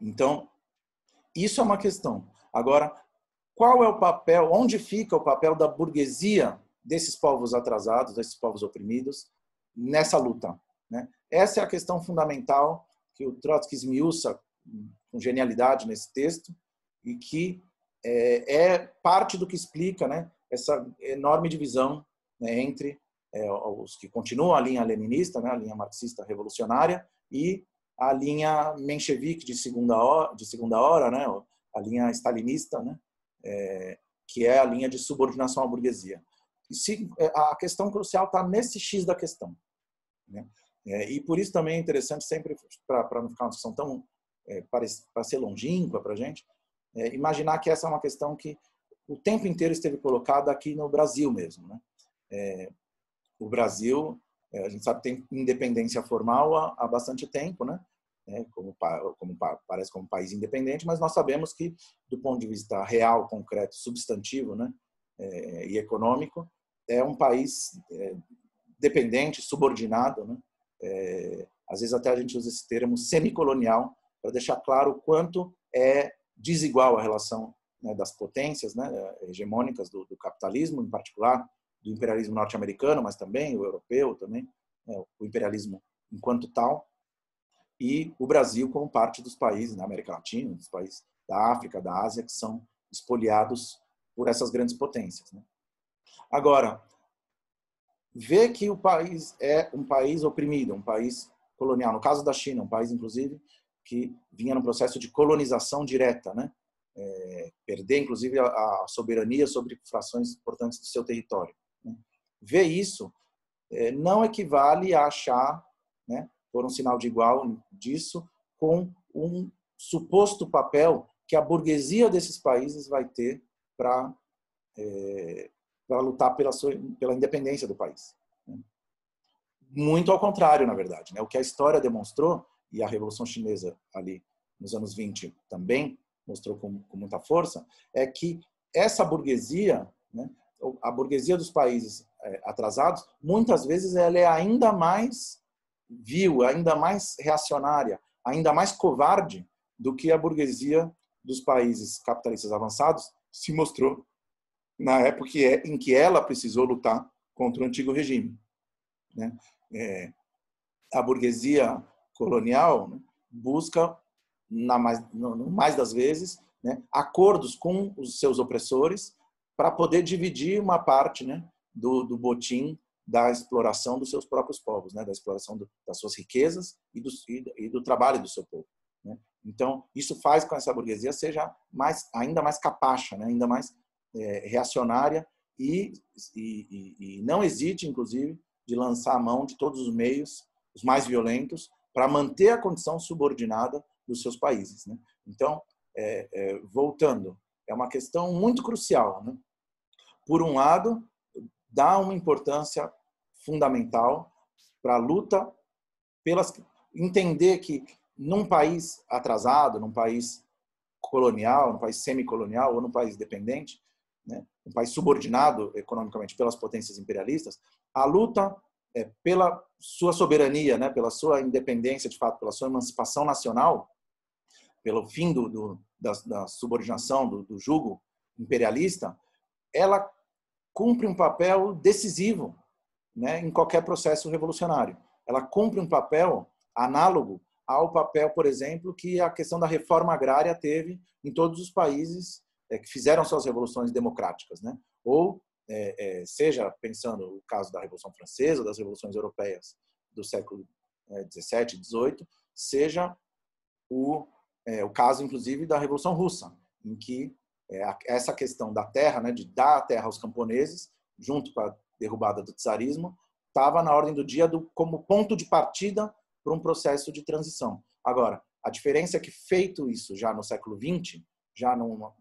Então, isso é uma questão. Agora, qual é o papel, onde fica o papel da burguesia desses povos atrasados, desses povos oprimidos, nessa luta? Né? Essa é a questão fundamental que o Trotsky esmiuça com genialidade nesse texto e que é, é parte do que explica né, essa enorme divisão né, entre é, os que continuam a linha leninista, né, a linha marxista revolucionária, e a linha menchevique de segunda hora, de segunda hora né, a linha stalinista, né, é, que é a linha de subordinação à burguesia. E se, é, a questão crucial está nesse X da questão. Né? É, e por isso também é interessante, sempre para não ficar uma discussão tão é, para ser longínqua para a gente, é, imaginar que essa é uma questão que o tempo inteiro esteve colocada aqui no Brasil mesmo. Né? É, o Brasil, é, a gente sabe tem independência formal há, há bastante tempo, né? É, como, como, parece como um país independente, mas nós sabemos que, do ponto de vista real, concreto, substantivo né, é, e econômico, é um país dependente, subordinado. Né, é, às vezes até a gente usa esse termo semicolonial para deixar claro o quanto é desigual a relação né, das potências né, hegemônicas do, do capitalismo, em particular, do imperialismo norte-americano, mas também o europeu, também né, o imperialismo enquanto tal, e o Brasil como parte dos países da América Latina, dos países da África, da Ásia, que são espoliados por essas grandes potências. Né? Agora, ver que o país é um país oprimido, um país colonial, no caso da China, um país, inclusive, que vinha no processo de colonização direta, né? É, perder, inclusive, a, a, soberania sobre frações importantes do seu território. Né? Ver isso é, não equivale a achar, né, por um sinal de igual disso, com um suposto papel que a burguesia desses países vai ter para é, para lutar pela sua, pela independência do país. Né? Muito ao contrário, na verdade. Né? O que a história demonstrou, e a Revolução Chinesa ali nos anos 20 também mostrou com, com muita força, é que essa burguesia né, a burguesia dos países é, atrasados, muitas vezes ela é ainda mais vil, ainda mais reacionária, ainda mais covarde do que a burguesia dos países capitalistas avançados se mostrou na época em que ela precisou lutar contra o antigo regime. Né? É, a burguesia colonial né, busca, na mais, no, mais das vezes, né, acordos com os seus opressores para poder dividir uma parte né, do, do botim da exploração dos seus próprios povos, né, da exploração do, das suas riquezas e do, e do, trabalho do seu povo. Né? Então, isso faz com que essa burguesia seja mais, ainda mais capacha, né, ainda mais é, reacionária e, e, e, não hesite, inclusive, de lançar a mão de todos os meios, os mais violentos, para manter a condição subordinada dos seus países. Né? Então, é, é, voltando, é uma questão muito crucial. Né? Por um lado, dá uma importância fundamental para a luta pelas entender que num país atrasado, num país colonial, num país semicolonial ou num país dependente, né, um país subordinado economicamente pelas potências imperialistas, a luta é, pela sua soberania, né, pela sua independência, de fato, pela sua emancipação nacional, pelo fim do, do da, da, subordinação, do, do jugo imperialista, ela cumpre um papel decisivo né, em qualquer processo revolucionário. Ela cumpre um papel análogo ao papel, por exemplo, que a questão da reforma agrária teve em todos os países é, que fizeram suas revoluções democráticas, né? Ou é, é, seja pensando o caso da Revolução Francesa, das revoluções europeias do século XVII, é, XVIII, seja o, é, o caso, inclusive, da Revolução Russa, em que é, essa questão da terra, né, de dar a terra aos camponeses, junto com a derrubada do czarismo, estava na ordem do dia do, como ponto de partida para um processo de transição. Agora, a diferença é que, feito isso já no século XX, já numa,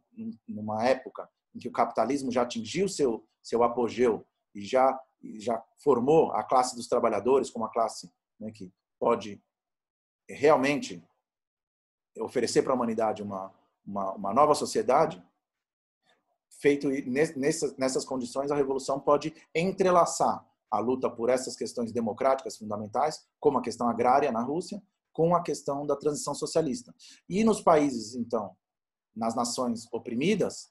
numa época em que o capitalismo já atingiu seu, seu apogeu e já, já formou a classe dos trabalhadores como a classe né, que pode realmente oferecer para a humanidade uma, uma, uma nova sociedade, feito nessas, nessas condições, a revolução pode entrelaçar a luta por essas questões democráticas fundamentais, como a questão agrária na Rússia, com a questão da transição socialista. E nos países, então, nas nações oprimidas,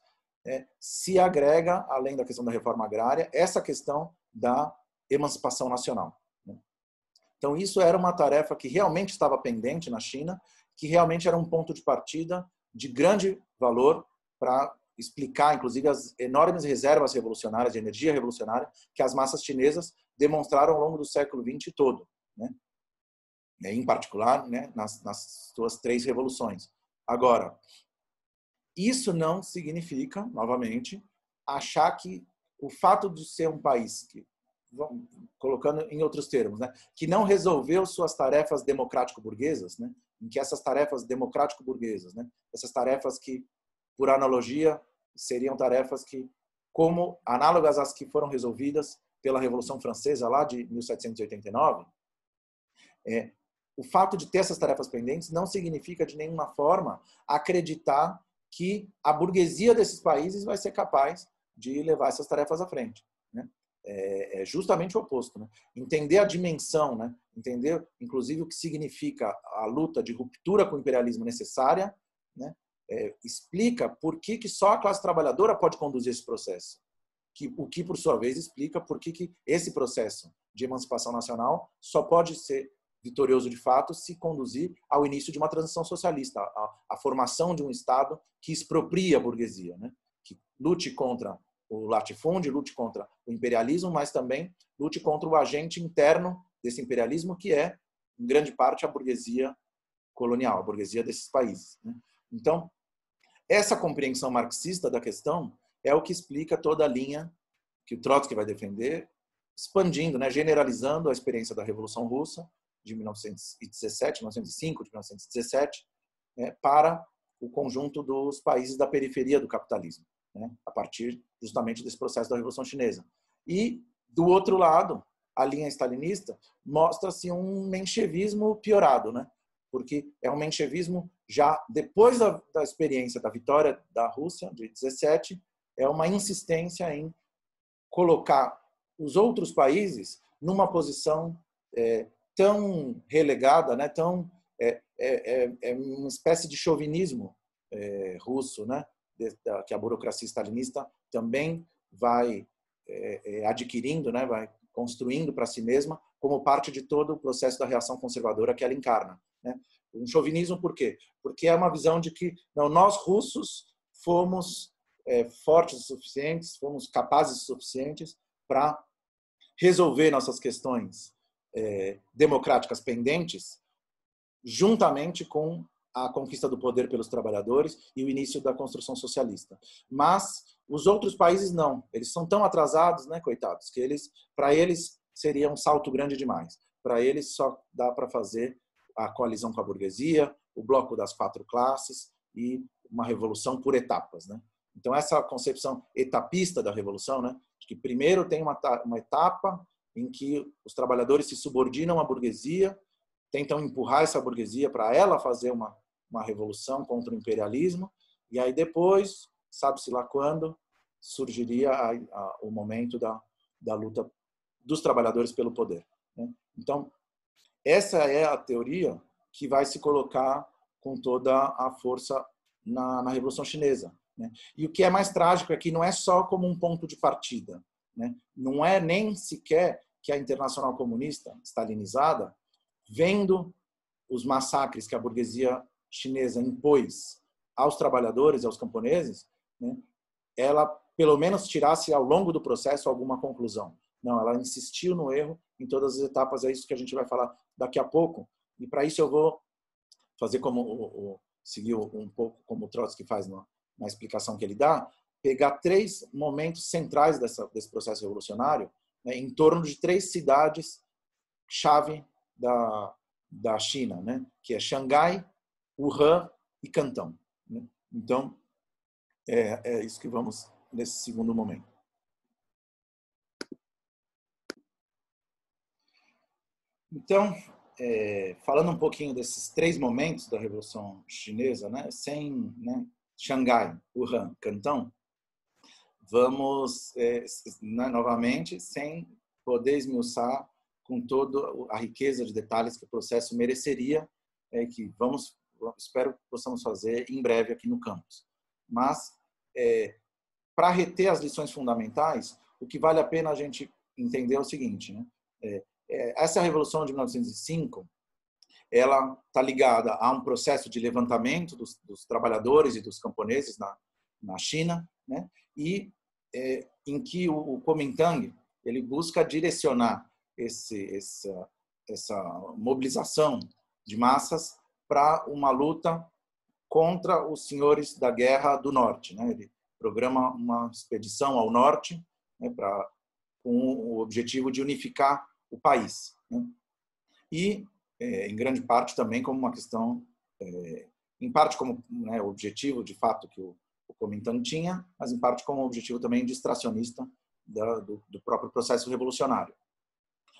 é, se agrega, além da questão da reforma agrária, essa questão da emancipação nacional. Né? Então, isso era uma tarefa que realmente estava pendente na China, que realmente era um ponto de partida de grande valor para explicar, inclusive, as enormes reservas revolucionárias, de energia revolucionária, que as massas chinesas demonstraram ao longo do século XX todo, né? em particular né, nas, nas suas três revoluções. Agora, isso não significa, novamente, achar que o fato de ser um país que, colocando em outros termos, né, que não resolveu suas tarefas democrático-burguesas, né, em que essas tarefas democrático-burguesas, né, essas tarefas que, por analogia, seriam tarefas que, como análogas às que foram resolvidas pela Revolução Francesa lá de 1789, é, o fato de ter essas tarefas pendentes não significa de nenhuma forma acreditar que a burguesia desses países vai ser capaz de levar essas tarefas à frente. Né? É, é justamente o oposto. Né? Entender a dimensão, né? entender, inclusive, o que significa a luta de ruptura com o imperialismo necessária, né? É, explica por que, que só a classe trabalhadora pode conduzir esse processo. Que, o que, por sua vez, explica por que, que esse processo de emancipação nacional só pode ser vitorioso de fato se conduzir ao início de uma transição socialista, a, a formação de um Estado que expropria a burguesia, né? que lute contra o latifúndio, lute contra o imperialismo, mas também lute contra o agente interno desse imperialismo, que é, em grande parte, a burguesia colonial, a burguesia desses países. Né? Então, essa compreensão marxista da questão é o que explica toda a linha que o Trotsky vai defender, expandindo, né, generalizando a experiência da Revolução Russa de 1917, 1905, de 1917, né, para o conjunto dos países da periferia do capitalismo, né, a partir justamente desse processo da Revolução Chinesa. E, do outro lado, a linha stalinista mostra-se um menchevismo piorado, né? porque é um menchevismo já depois da, da experiência da vitória da Rússia, de 17, é uma insistência em colocar os outros países numa posição é, tão relegada, né, tão é, é, é, é uma espécie de chauvinismo é, russo, né, que a burocracia stalinista também vai é, adquirindo, né, vai construindo para si mesma como parte de todo o processo da reação conservadora que ela encarna. Né? Um chauvinismo por quê? Porque é uma visão de que não, nós russos fomos é, fortes o suficientes, fomos capazes o suficientes para resolver nossas questões é, democráticas pendentes, juntamente com a conquista do poder pelos trabalhadores e o início da construção socialista. Mas os outros países não, eles são tão atrasados, né, coitados, que eles, para eles seria um salto grande demais. Para eles só dá para fazer a coalizão com a burguesia, o bloco das quatro classes e uma revolução por etapas, né? Então essa concepção etapista da revolução, né, de que primeiro tem uma, uma etapa em que os trabalhadores se subordinam à burguesia, tentam empurrar essa burguesia para ela fazer uma uma revolução contra o imperialismo e aí depois, sabe-se lá quando, surgiria a, a, o momento da, da luta dos trabalhadores pelo poder. Né? Então, essa é a teoria que vai se colocar com toda a força na, na Revolução Chinesa. Né? E o que é mais trágico é que não é só como um ponto de partida. Né? Não é nem sequer que a Internacional Comunista, stalinizada, vendo os massacres que a burguesia chinesa impôs aos trabalhadores, aos camponeses, né? ela pelo menos tirasse ao longo do processo alguma conclusão. Não, ela insistiu no erro em todas as etapas, é isso que a gente vai falar daqui a pouco. E para isso eu vou fazer como o, o seguir um pouco como o Trotsky faz na, na explicação que ele dá, pegar três momentos centrais dessa, desse processo revolucionário, né, em torno de três cidades chave da, da China, né, que é Xangai, Wuhan e Cantão. Né. Então, é, é isso que vamos nesse segundo momento. Então, é, falando um pouquinho desses três momentos da Revolução Chinesa, né, sem né, Xangai, Wuhan, Cantão, vamos é, né, novamente, sem poder esmiuçar com toda a riqueza de detalhes que o processo mereceria, é, que vamos, espero que possamos fazer em breve aqui no campus. Mas, é, para reter as lições fundamentais, o que vale a pena a gente entender é o seguinte, né? É, é, essa revolução de 1905 ela está ligada a um processo de levantamento dos, dos trabalhadores e dos camponeses na, na China, né? E é, em que o, o Kuomintang ele busca direcionar esse, essa, essa mobilização de massas para uma luta contra os senhores da guerra do norte, né? Ele programa uma expedição ao norte né, com o objetivo de unificar o país. Né? E, é, em grande parte, também como uma questão, é, em parte como né, objetivo, de fato, que o, o Comintang tinha, mas em parte como objetivo também distracionista da, do, do, próprio processo revolucionário.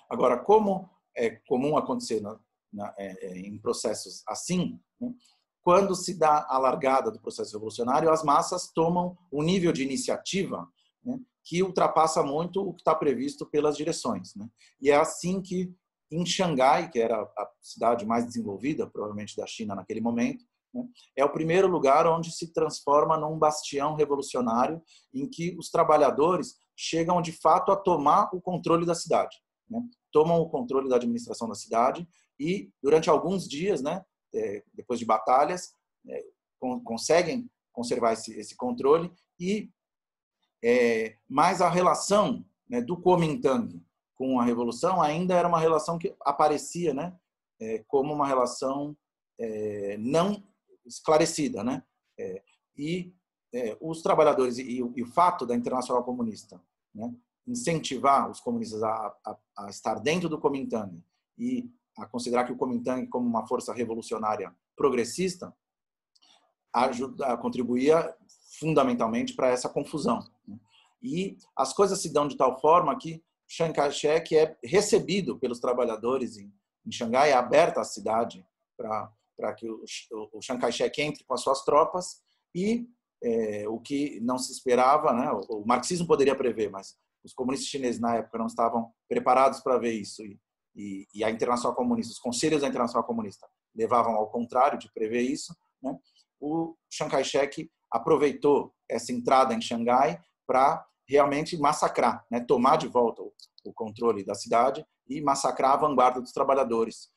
Agora, como é comum acontecer na, na, é, é em processos assim, né, quando se dá a largada do processo revolucionário, as massas tomam um nível de iniciativa né, que ultrapassa muito o que está previsto pelas direções. Né? E é assim que, em Xangai, que era a cidade mais desenvolvida, provavelmente da China naquele momento? É o primeiro lugar onde se transforma num bastião revolucionário em que os trabalhadores chegam de fato a tomar o controle da cidade. Né? Tomam o controle da administração da cidade e, durante alguns dias, né, é, depois de batalhas, é, conseguem conservar esse, esse controle e é, mas a relação né, do Kuomintang com a revolução ainda era uma relação que aparecia, né, é, como uma relação é, não esclarecida, né? É, e é, os trabalhadores e, e, o fato da Internacional Comunista, né, incentivar os comunistas a, a, a, estar dentro do Kuomintang e a considerar que o Kuomintang como uma força revolucionária progressista ajuda, contribuía fundamentalmente para essa confusão. Né? E as coisas se dão de tal forma que Chiang Kai-shek é recebido pelos trabalhadores em, em Xangai, é aberta a cidade para que o, o Chiang Kai-shek entre com as suas tropas e é, o que não se esperava, né, o, o, marxismo poderia prever, mas os comunistas chineses na época não estavam preparados para ver isso e, e, e, a Internacional Comunista, os conselhos da Internacional Comunista levavam ao contrário de prever isso, né? o Chiang Kai-shek aproveitou essa entrada em Xangai para realmente massacrar, né? tomar de volta o, o, controle da cidade e massacrar a vanguarda dos trabalhadores?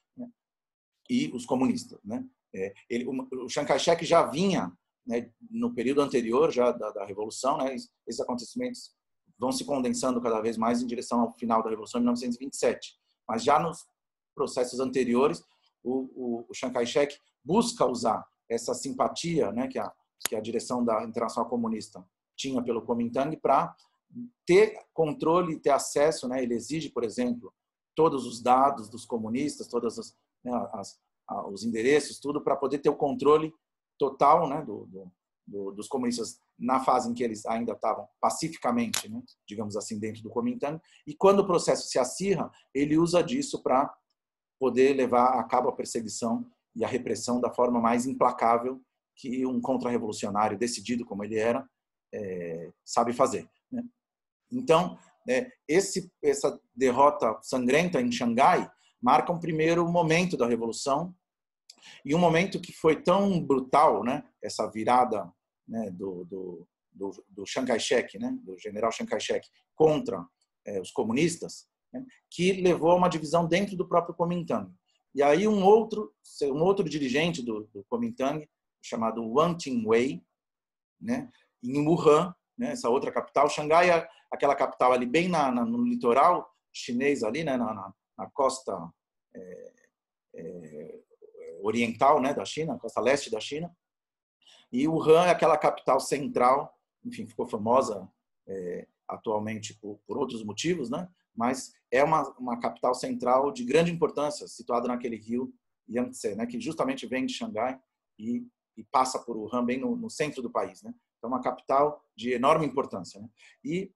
E os comunistas. Né? É, ele, o, Chiang Kai-shek já vinha né, no período anterior já da, da revolução, né, esses acontecimentos vão se condensando cada vez mais em direção ao final da revolução de 1927. Mas já nos processos anteriores, o, o, o Chiang Kai-shek busca usar essa simpatia, né, que a que a direção da Internacional Comunista tinha pelo Kuomintang para ter controle, ter acesso, né? Ele exige, por exemplo, todos os dados dos comunistas, todas as, né, as os endereços, tudo para poder ter o controle total né, do, do, dos comunistas na fase em que eles ainda estavam pacificamente, né, digamos assim, dentro do Kuomintang. E quando o processo se acirra, ele usa disso para poder levar a cabo a perseguição e a repressão da forma mais implacável que um contra-revolucionário decidido como ele era é, sabe fazer. Né? Então, é, esse, essa derrota sangrenta em Xangai marca um primeiro momento da revolução e um momento que foi tão brutal, né? Essa virada né, do, do, do, do Chiang Kai-shek, né? Do general Chiang Kai-shek contra é, os comunistas, né, que levou a uma divisão dentro do próprio Kuomintang. E aí um outro, um outro dirigente do, do Kuomintang, chamado Wang Qingwei, né? Em Wuhan, né? Essa outra capital, Xangai é aquela capital ali bem na, na no litoral chinês ali, né? Na, na, na costa é, é, oriental né, da China, costa leste da China. E Wuhan é aquela capital central, enfim, ficou famosa é, atualmente por, por, outros motivos, né? mas é uma, uma capital central de grande importância, situada naquele rio Yangtze, né? que justamente vem de Xangai e, e passa por Wuhan, bem no, no, centro do país. Né? Então, uma capital de enorme importância. Né? E,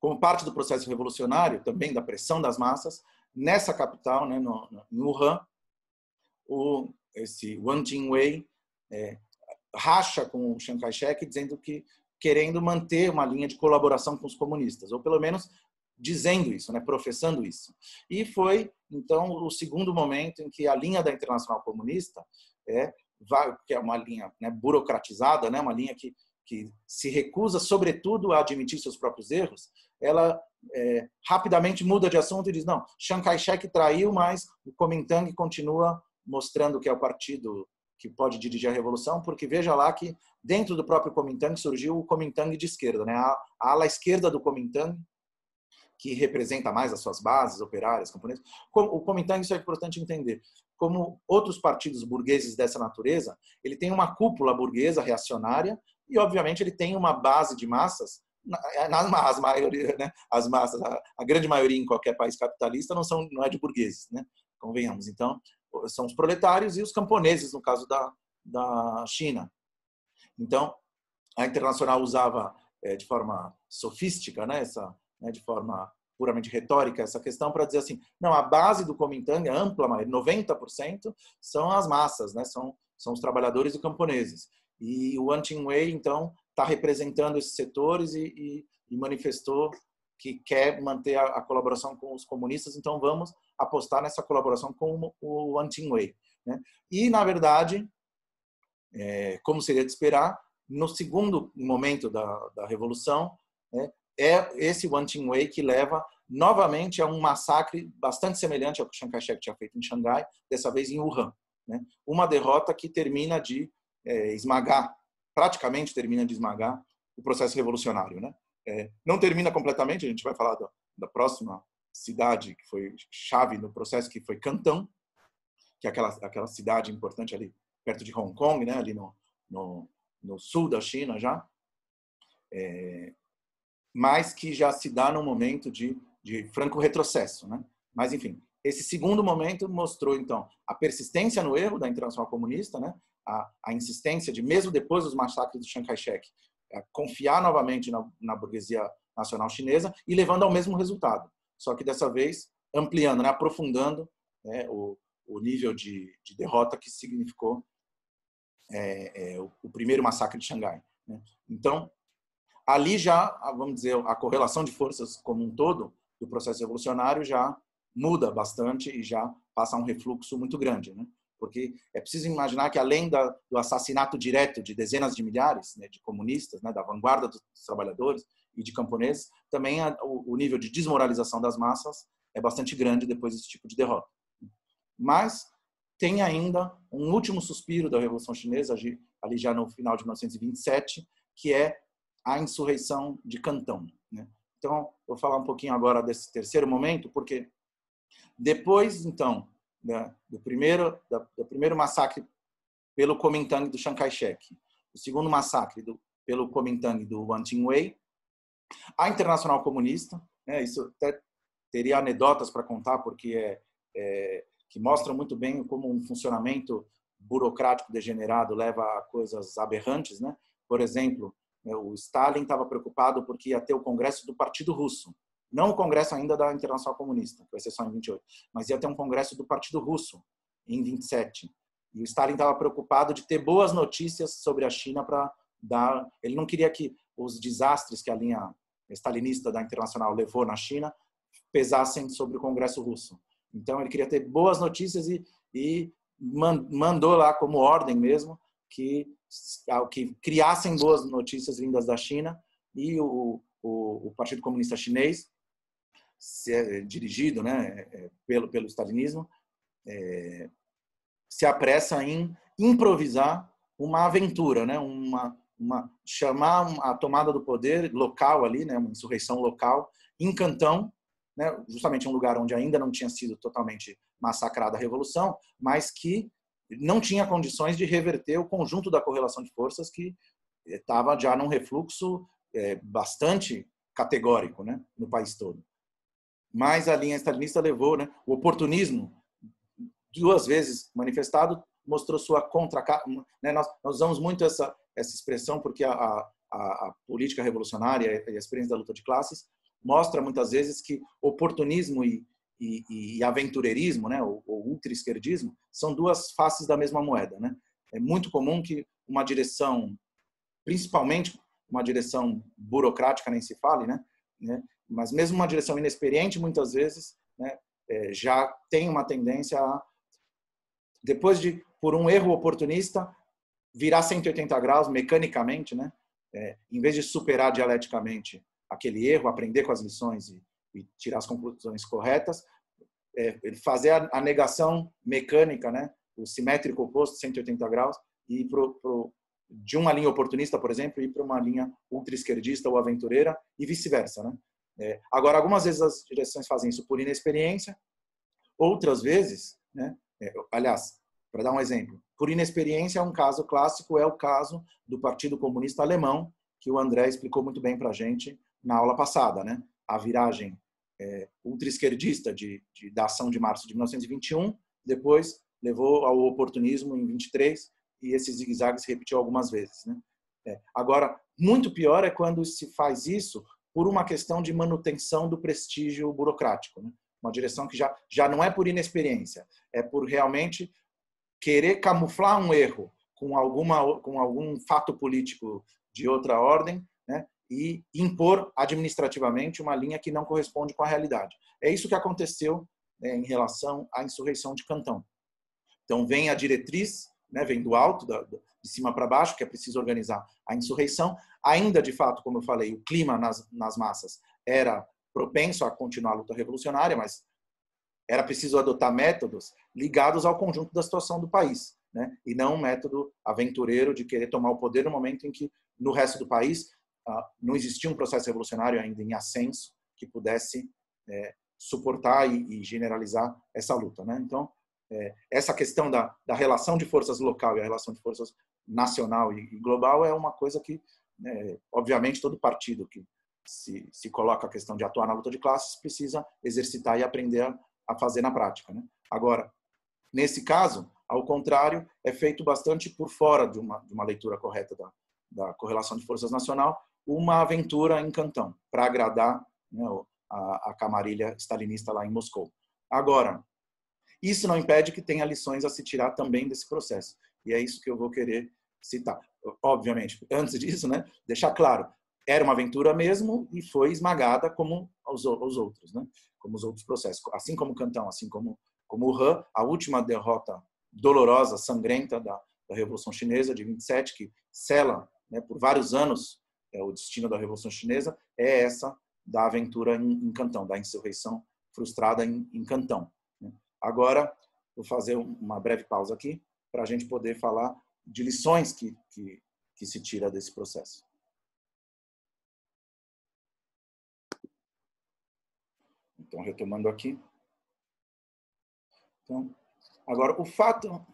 como parte do processo revolucionário, também da pressão das massas, nessa capital, né, no, em Wuhan, o, esse Wang Jingwei é, racha com o Chiang Kai-shek dizendo que querendo manter uma linha de colaboração com os comunistas, ou pelo menos dizendo isso, né, professando isso. E foi então o segundo momento em que a linha da Internacional Comunista é que é uma linha né, burocratizada, né, uma linha que que se recusa, sobretudo, a admitir seus próprios erros, ela é, rapidamente muda de assunto e diz: não, Chiang Kai-shek traiu, mas o Kuomintang continua mostrando que é o partido que pode dirigir a revolução, porque veja lá que dentro do próprio Kuomintang surgiu o Kuomintang de esquerda, né? a, ala esquerda do Kuomintang, que representa mais as suas bases operárias, camponesas. O Kuomintang, isso é importante entender, como outros partidos burgueses dessa natureza, ele tem uma cúpula burguesa reacionária e, obviamente, ele tem uma base de massas nas [LAUGHS] as maioria, né? As massas, a, a, grande maioria em qualquer país capitalista não são não é de burgueses, né? Convenhamos. Então, são os proletários e os camponeses, no caso da, da China. Então, a Internacional usava é, de forma sofística, né, essa, né, de forma puramente retórica, essa questão para dizer assim, não, a base do Kuomintang, ampla, 90% são as massas, né, são, são os trabalhadores e camponeses. E o An Wei, então, está representando esses setores e, e, e manifestou que quer manter a, a, colaboração com os comunistas, então vamos apostar nessa colaboração com o Antinwei. Né? E, na verdade, é, como seria de esperar, no segundo momento da, da Revolução, né, é esse Antinwei que leva novamente a um massacre bastante semelhante ao que Chiang Kai-shek tinha feito em Xangai, dessa vez em Wuhan. Né? Uma derrota que termina de é, esmagar, praticamente termina de esmagar o processo revolucionário. Né? É, não termina completamente, a gente vai falar da, da, próxima cidade que foi chave no processo, que foi Cantão, que é aquela, aquela cidade importante ali perto de Hong Kong, né, ali no, no, no sul da China já, é, mas que já se dá num momento de, de franco retrocesso. Né? Mas, enfim, esse segundo momento mostrou, então, a persistência no erro da Internacional Comunista, né? A, a insistência de, mesmo depois dos massacres de Chiang Kai-shek, é, confiar novamente na, na, burguesia nacional chinesa e levando ao mesmo resultado. Só que dessa vez ampliando, né, aprofundando né, o, o, nível de, de, derrota que significou é, é, o, o, primeiro massacre de Xangai. Né? Então, ali já, vamos dizer, a correlação de forças como um todo do processo revolucionário já muda bastante e já passa um refluxo muito grande, né? Porque é preciso imaginar que além da, do assassinato direto de dezenas de milhares né, de comunistas, né, da vanguarda dos trabalhadores e de camponeses, também a, o, o nível de desmoralização das massas é bastante grande depois desse tipo de derrota. Mas tem ainda um último suspiro da Revolução Chinesa, ali já no final de 1927, que é a insurreição de Cantão. Né? Então, vou falar um pouquinho agora desse terceiro momento, porque depois, então, do primeiro do primeiro massacre pelo Kuomintang do Chiang Kai-shek, o segundo massacre do, pelo Kuomintang do Wan Ching-wei, a Internacional Comunista, né, isso até teria anedotas para contar, porque é, é, que mostram muito bem como um funcionamento burocrático degenerado leva a coisas aberrantes, né? Por exemplo, né, o Stalin estava preocupado porque ia ter o congresso do Partido Russo, não o congresso ainda da Internacional Comunista, que vai ser só em 28, mas ia ter um congresso do Partido Russo em 27. E o Stalin estava preocupado de ter boas notícias sobre a China para dar. Ele não queria que os desastres que a linha stalinista da Internacional levou na China pesassem sobre o Congresso Russo. Então ele queria ter boas notícias e, e mandou lá como ordem mesmo que que criassem boas notícias vindas da China e o, o, o Partido Comunista Chinês se é dirigido né, é, pelo, pelo stalinismo, é, se apressa em improvisar uma aventura, né, uma, uma, chamar a tomada do poder local ali, né, uma insurreição local, em Cantão, né, justamente um lugar onde ainda não tinha sido totalmente massacrada a revolução, mas que não tinha condições de reverter o conjunto da correlação de forças que estava já num refluxo é, bastante categórico né, no país todo mas a linha stalinista levou, né, o oportunismo, duas vezes manifestado, mostrou sua contra. Né, nós, nós usamos muito essa, essa expressão porque a, a, a política revolucionária e a experiência da luta de classes mostra muitas vezes que oportunismo e, e, e aventureirismo, né, ou, ou ultra-esquerdismo, são duas faces da mesma moeda. Né? É muito comum que uma direção, principalmente uma direção burocrática, nem se fale, né, né mas mesmo uma direção inexperiente, muitas vezes, né, é, já tem uma tendência a, depois de, por um erro oportunista, virar 180 graus mecanicamente, né, é, em vez de superar dialeticamente aquele erro, aprender com as lições e, e tirar as conclusões corretas, é, fazer a, a, negação mecânica, né, o simétrico oposto, 180 graus, e pro, pro, de uma linha oportunista, por exemplo, ir para uma linha ultra-esquerdista ou aventureira e vice-versa. Né? É, agora, algumas vezes as direções fazem isso por inexperiência, outras vezes, né, é, aliás, para dar um exemplo, por inexperiência, um caso clássico é o caso do Partido Comunista Alemão, que o André explicou muito bem para a gente na aula passada, né? A viragem é, ultra-esquerdista de, de, da ação de março de 1921, depois levou ao oportunismo em 23 e esse zigue-zague se repetiu algumas vezes, né? É, agora, muito pior é quando se faz isso por uma questão de manutenção do prestígio burocrático. Né? Uma direção que já, já não é por inexperiência, é por realmente querer camuflar um erro com, alguma, com algum fato político de outra ordem né? e impor administrativamente uma linha que não corresponde com a realidade. É isso que aconteceu né, em relação à insurreição de Cantão. Então, vem a diretriz, né, vem do alto, da, de cima para baixo, que é preciso organizar a insurreição. Ainda, de fato, como eu falei, o clima nas, nas massas era propenso a continuar a luta revolucionária, mas era preciso adotar métodos ligados ao conjunto da situação do país, né? e não um método aventureiro de querer tomar o poder no momento em que, no resto do país, ah, não existia um processo revolucionário ainda em ascenso que pudesse é, suportar e, generalizar essa luta. Né? Então, é, essa questão da, da relação de forças local e a relação de forças nacional e, global é uma coisa que, né, obviamente, todo partido que se, se coloca a questão de atuar na luta de classes precisa exercitar e aprender a, a fazer na prática. Né? Agora, nesse caso, ao contrário, é feito bastante por fora de uma, de uma leitura correta da, da correlação de forças nacional, uma aventura em Cantão, para agradar né, a, a camarilha stalinista lá em Moscou. Agora, isso não impede que tenha lições a se tirar também desse processo. E é isso que eu vou querer citar. Obviamente, antes disso, né, deixar claro, era uma aventura mesmo e foi esmagada como os, os outros, né? como os outros processos. Assim como o Cantão, assim como, como o Han, a última derrota dolorosa, sangrenta da, da Revolução Chinesa de 27, que sela né, por vários anos é, o destino da Revolução Chinesa, é essa da aventura em, em Cantão, da insurreição frustrada em, em Cantão. Agora, vou fazer uma breve pausa aqui para a gente poder falar de lições que, que, que se tira desse processo. Então, retomando aqui. Então, agora, o fato.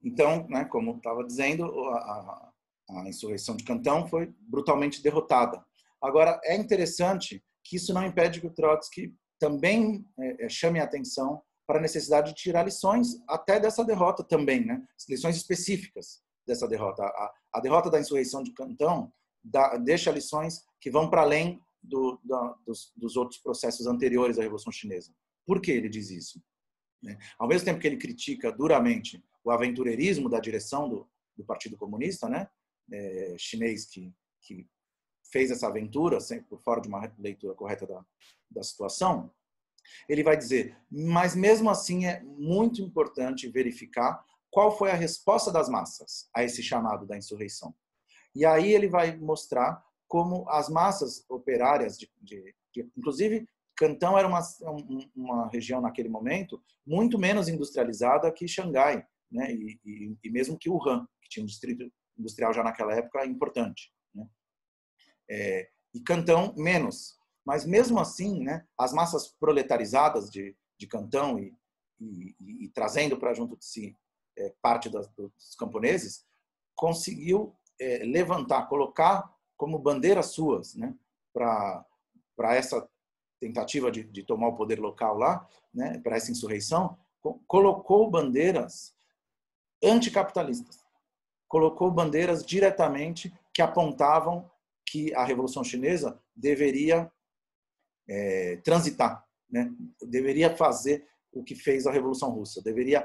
Então, né, como estava dizendo, a, a insurreição de Cantão foi brutalmente derrotada. Agora, é interessante que isso não impede que o Trotsky também é, é chame a atenção para a necessidade de tirar lições até dessa derrota também, né? lições específicas dessa derrota. A, a derrota da insurreição de Cantão dá, deixa lições que vão para além do, da, dos, dos, outros processos anteriores à Revolução Chinesa. Por que ele diz isso? Né? Ao mesmo tempo que ele critica duramente o aventureirismo da direção do, do Partido Comunista, né? É, chinês que, que fez essa aventura, sempre por fora de uma leitura correta da, da situação, ele vai dizer, mas mesmo assim é muito importante verificar qual foi a resposta das massas a esse chamado da insurreição. E aí ele vai mostrar como as massas operárias, de, de, de inclusive Cantão era uma, uma região naquele momento muito menos industrializada que Xangai, né? e, e, e mesmo que Wuhan, que tinha um distrito industrial já naquela época importante. É, e Cantão menos. Mas mesmo assim, né, as massas proletarizadas de, de Cantão e, e, e trazendo para junto de si é, parte das, dos camponeses, conseguiu é, levantar, colocar como bandeiras suas né, para essa tentativa de, de, tomar o poder local lá, né, para essa insurreição, colocou bandeiras anticapitalistas, colocou bandeiras diretamente que apontavam que a Revolução Chinesa deveria é, transitar, né? deveria fazer o que fez a Revolução Russa, deveria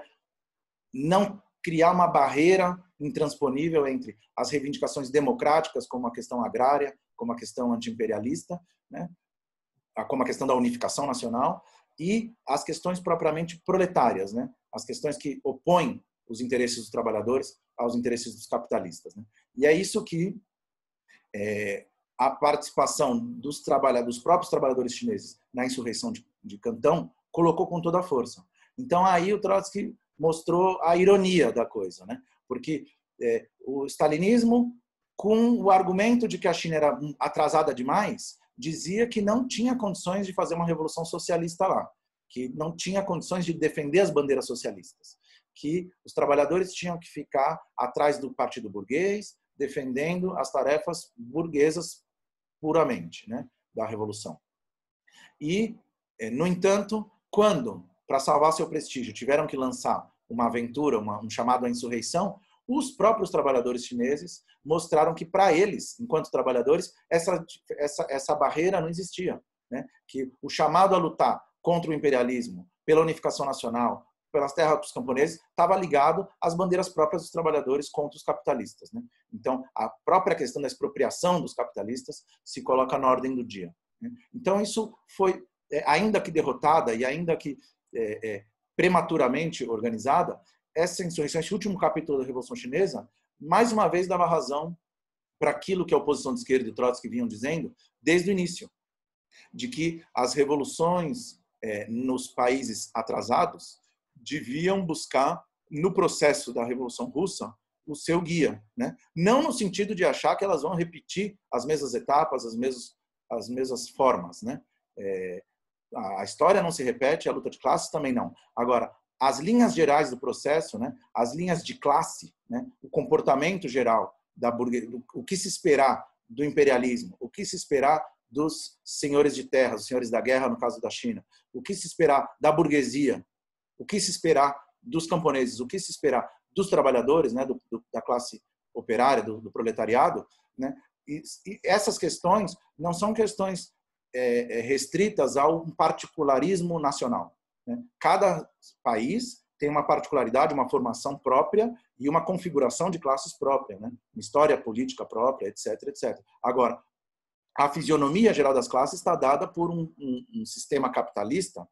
não criar uma barreira intransponível entre as reivindicações democráticas, como a questão agrária, como a questão antiimperialista, né? como a questão da unificação nacional, e as questões propriamente proletárias, né? as questões que opõem os interesses dos trabalhadores aos interesses dos capitalistas. Né? E é isso que é, a participação dos, trabalhadores, dos próprios trabalhadores chineses na insurreição de, de Cantão colocou com toda a força. Então aí o Trotsky mostrou a ironia da coisa, né? Porque é, o stalinismo, com o argumento de que a China era atrasada demais, dizia que não tinha condições de fazer uma revolução socialista lá, que não tinha condições de defender as bandeiras socialistas, que os trabalhadores tinham que ficar atrás do partido burguês, defendendo as tarefas burguesas puramente, né, da revolução. E, é, no entanto, quando para salvar seu prestígio, tiveram que lançar uma aventura, uma, um chamado à insurreição, os próprios trabalhadores chineses mostraram que para eles, enquanto trabalhadores, essa, essa, essa barreira não existia. Né? Que o chamado a lutar contra o imperialismo, pela unificação nacional, pelas terras dos camponeses, estava ligado às bandeiras próprias dos trabalhadores contra os capitalistas. Né? Então, a própria questão da expropriação dos capitalistas se coloca na ordem do dia. Né? Então, isso foi, é, ainda que derrotada e ainda que é, é, prematuramente organizada, essa insurreição, esse último capítulo da Revolução Chinesa, mais uma vez dava razão para aquilo que a oposição de esquerda e Trotsky vinham dizendo desde o início, de que as revoluções é, nos países atrasados deviam buscar no processo da Revolução Russa o seu guia, né? Não no sentido de achar que elas vão repetir as mesmas etapas, as mesmas as mesmas formas, né? É, a história não se repete, a luta de classes também não. Agora, as linhas gerais do processo, né, as linhas de classe, né, o comportamento geral da burguesia, o que se esperar do imperialismo, o que se esperar dos senhores de terra, os senhores da guerra, no caso da China, o que se esperar da burguesia, o que se esperar dos camponeses, o que se esperar dos trabalhadores, né, do, do, da classe operária, do, do proletariado, né, e, e essas questões não são questões é, é, restritas ao particularismo nacional. Né? Cada país tem uma particularidade, uma formação própria e uma configuração de classes própria, né? uma história política própria, etc, etc. Agora, a fisionomia geral das classes está dada por um, um, um sistema capitalista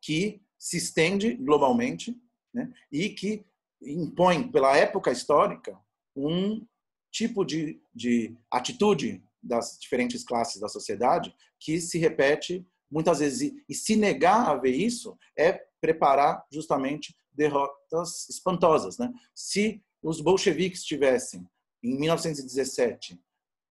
que se estende globalmente né? e que impõe, pela época histórica, um tipo de, de atitude das diferentes classes da sociedade que se repete muitas vezes. E se negar a ver isso é preparar justamente derrotas espantosas. Né? Se os bolcheviques tivessem, em 1917,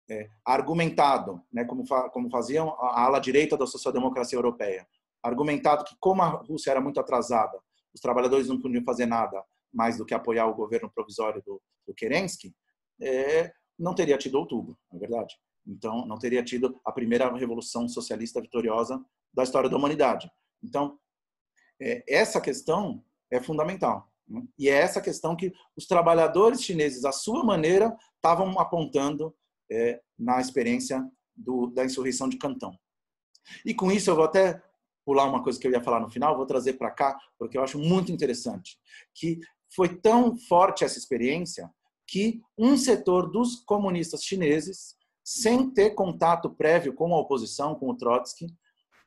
é, argumentado, né, como, fa como faziam a ala direita da social-democracia europeia, argumentado que como a Rússia era muito atrasada, os trabalhadores não podiam fazer nada mais do que apoiar o governo provisório do, do Kerensky, é, não teria tido outubro, na é verdade. Então, não teria tido a primeira revolução socialista vitoriosa da história da humanidade. Então, é, essa questão é fundamental. Né? E é essa questão que os trabalhadores chineses, à sua maneira, estavam apontando é, na experiência do, da insurreição de Cantão. E com isso, eu vou até pular uma coisa que eu ia falar no final, vou trazer para cá, porque eu acho muito interessante, que foi tão forte essa experiência que um setor dos comunistas chineses, sem ter contato prévio com a oposição, com o Trotsky,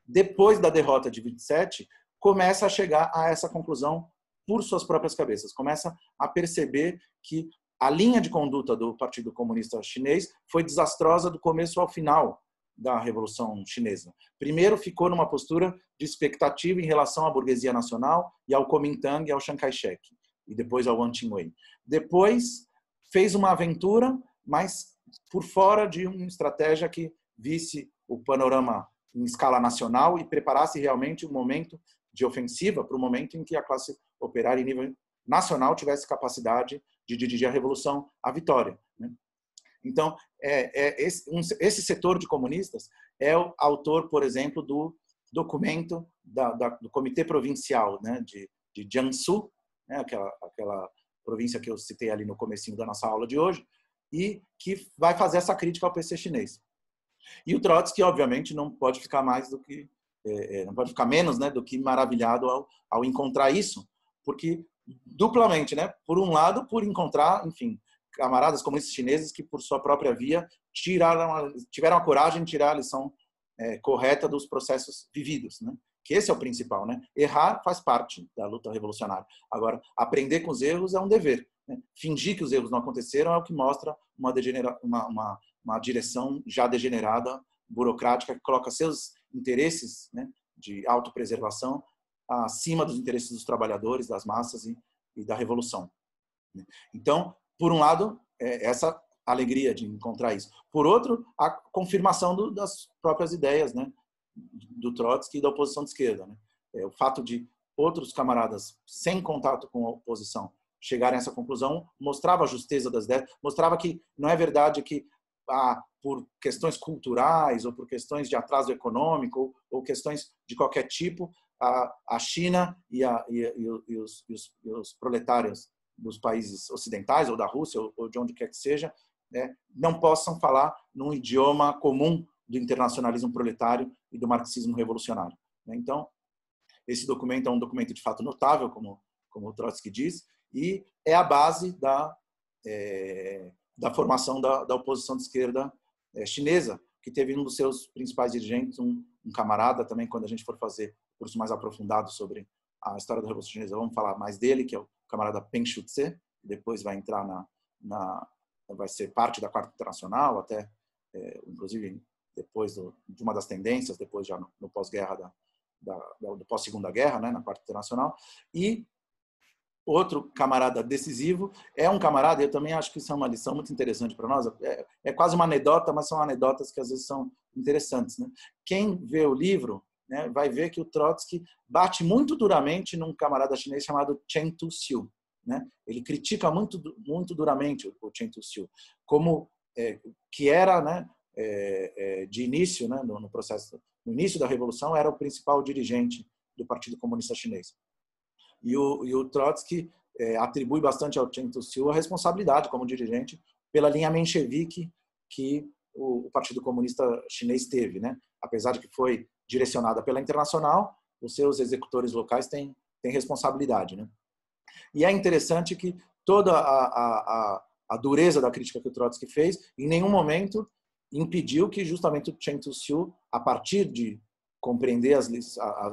depois da derrota de 27, começa a chegar a essa conclusão por suas próprias cabeças, começa a perceber que a linha de conduta do Partido Comunista Chinês foi desastrosa do começo ao final da Revolução Chinesa. Primeiro, ficou numa postura de expectativa em relação à burguesia nacional e ao Kuomintang e ao Chiang Kai-shek, e depois ao Wang Qingwei. Depois, fez uma aventura, mas por fora de uma estratégia que visse o panorama em escala nacional e preparasse realmente o um momento de ofensiva para o momento em que a classe operária em nível nacional tivesse capacidade de dirigir a revolução à vitória. Né? Então, é, é esse, um, esse, setor de comunistas é o autor, por exemplo, do documento da, da, do Comitê Provincial né, de, de Jiangsu, né, aquela, aquela província que eu citei ali no comecinho da nossa aula de hoje, e que vai fazer essa crítica ao PC chinês. E o Trotsky, obviamente, não pode ficar mais do que é, é, não pode ficar menos, né, do que maravilhado ao, ao encontrar isso, porque duplamente, né, por um lado, por encontrar, enfim, camaradas comunistas chineses que por sua própria via tiraram, tiveram a coragem de tirar a lição é, correta dos processos vividos, né? Que esse é o principal, né? Errar faz parte da luta revolucionária. Agora, aprender com os erros é um dever. Né? Fingir que os erros não aconteceram é o que mostra uma, degenera uma, uma, uma direção já degenerada, burocrática, que coloca seus interesses né, de autopreservação acima dos interesses dos trabalhadores, das massas e, e da revolução. Né. Então, por um lado, é essa alegria de encontrar isso. Por outro, a confirmação do, das próprias ideias, né, do Trotsky e da oposição de esquerda. Né. É, o fato de outros camaradas sem contato com a oposição chegarem a essa conclusão mostrava a justeza das ideias, mostrava que não é verdade que ah, por questões culturais ou por questões de atraso econômico ou, questões de qualquer tipo, a, a China e, a, e, e, e, os, os, os, proletários dos países ocidentais ou da Rússia ou, de onde quer que seja, né, não possam falar num idioma comum do internacionalismo proletário e do marxismo revolucionário. Né. Então, esse documento é um documento de fato notável, como, como o Trotsky diz, e é a base da, é, da formação da, da oposição de esquerda é, chinesa, que teve um dos seus principais dirigentes, um, um, camarada também, quando a gente for fazer curso mais aprofundado sobre a história da Revolução Chinesa, vamos falar mais dele, que é o camarada Peng Shu-tse, depois vai entrar na, na, vai ser parte da Quarta Internacional, até, é, inclusive, depois do, de uma das tendências, depois já no, no pós-guerra da, da, do pós-segunda guerra, né, na Quarta Internacional, e outro camarada decisivo é um camarada, eu também acho que isso é uma lição muito interessante para nós, é, é, quase uma anedota, mas são anedotas que às vezes são interessantes. Né? Quem vê o livro né, vai ver que o Trotsky bate muito duramente num camarada chinês chamado Chen Tu-siu. Né? Ele critica muito, muito duramente o Chen Tu-siu, como é, que era né, é, é, de início, né, no, no processo, no início da Revolução, era o principal dirigente do Partido Comunista Chinês. E o, e o Trotsky é, atribui bastante ao Chen Tzu a responsabilidade como dirigente pela linha menchevique que o, o, Partido Comunista Chinês teve, né? Apesar de que foi direcionada pela Internacional, os seus executores locais têm, têm responsabilidade, né? E é interessante que toda a, a, a, dureza da crítica que o Trotsky fez, em nenhum momento impediu que justamente o Chen Tzu-Xiu, a partir de compreender as,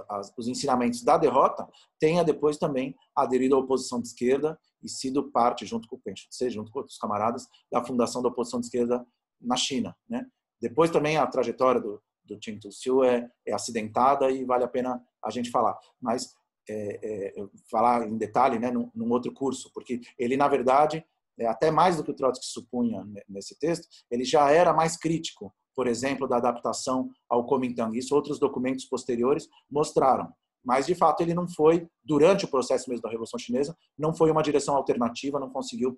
as, os ensinamentos da derrota, tenha depois também aderido à oposição de esquerda e sido parte, junto com o Peng Shui, junto com outros camaradas, da fundação da oposição de esquerda na China. Né? Depois também a trajetória do, do Chen Tzu-Xiu é, é, acidentada e vale a pena a gente falar. Mas é, é, falar em detalhe né, num, num, outro curso, porque ele, na verdade, é, até mais do que o Trotsky supunha nesse texto, ele já era mais crítico, por exemplo, da adaptação ao Kuomintang. Isso outros documentos posteriores mostraram. Mas, de fato, ele não foi, durante o processo mesmo da Revolução Chinesa, não foi uma direção alternativa, não conseguiu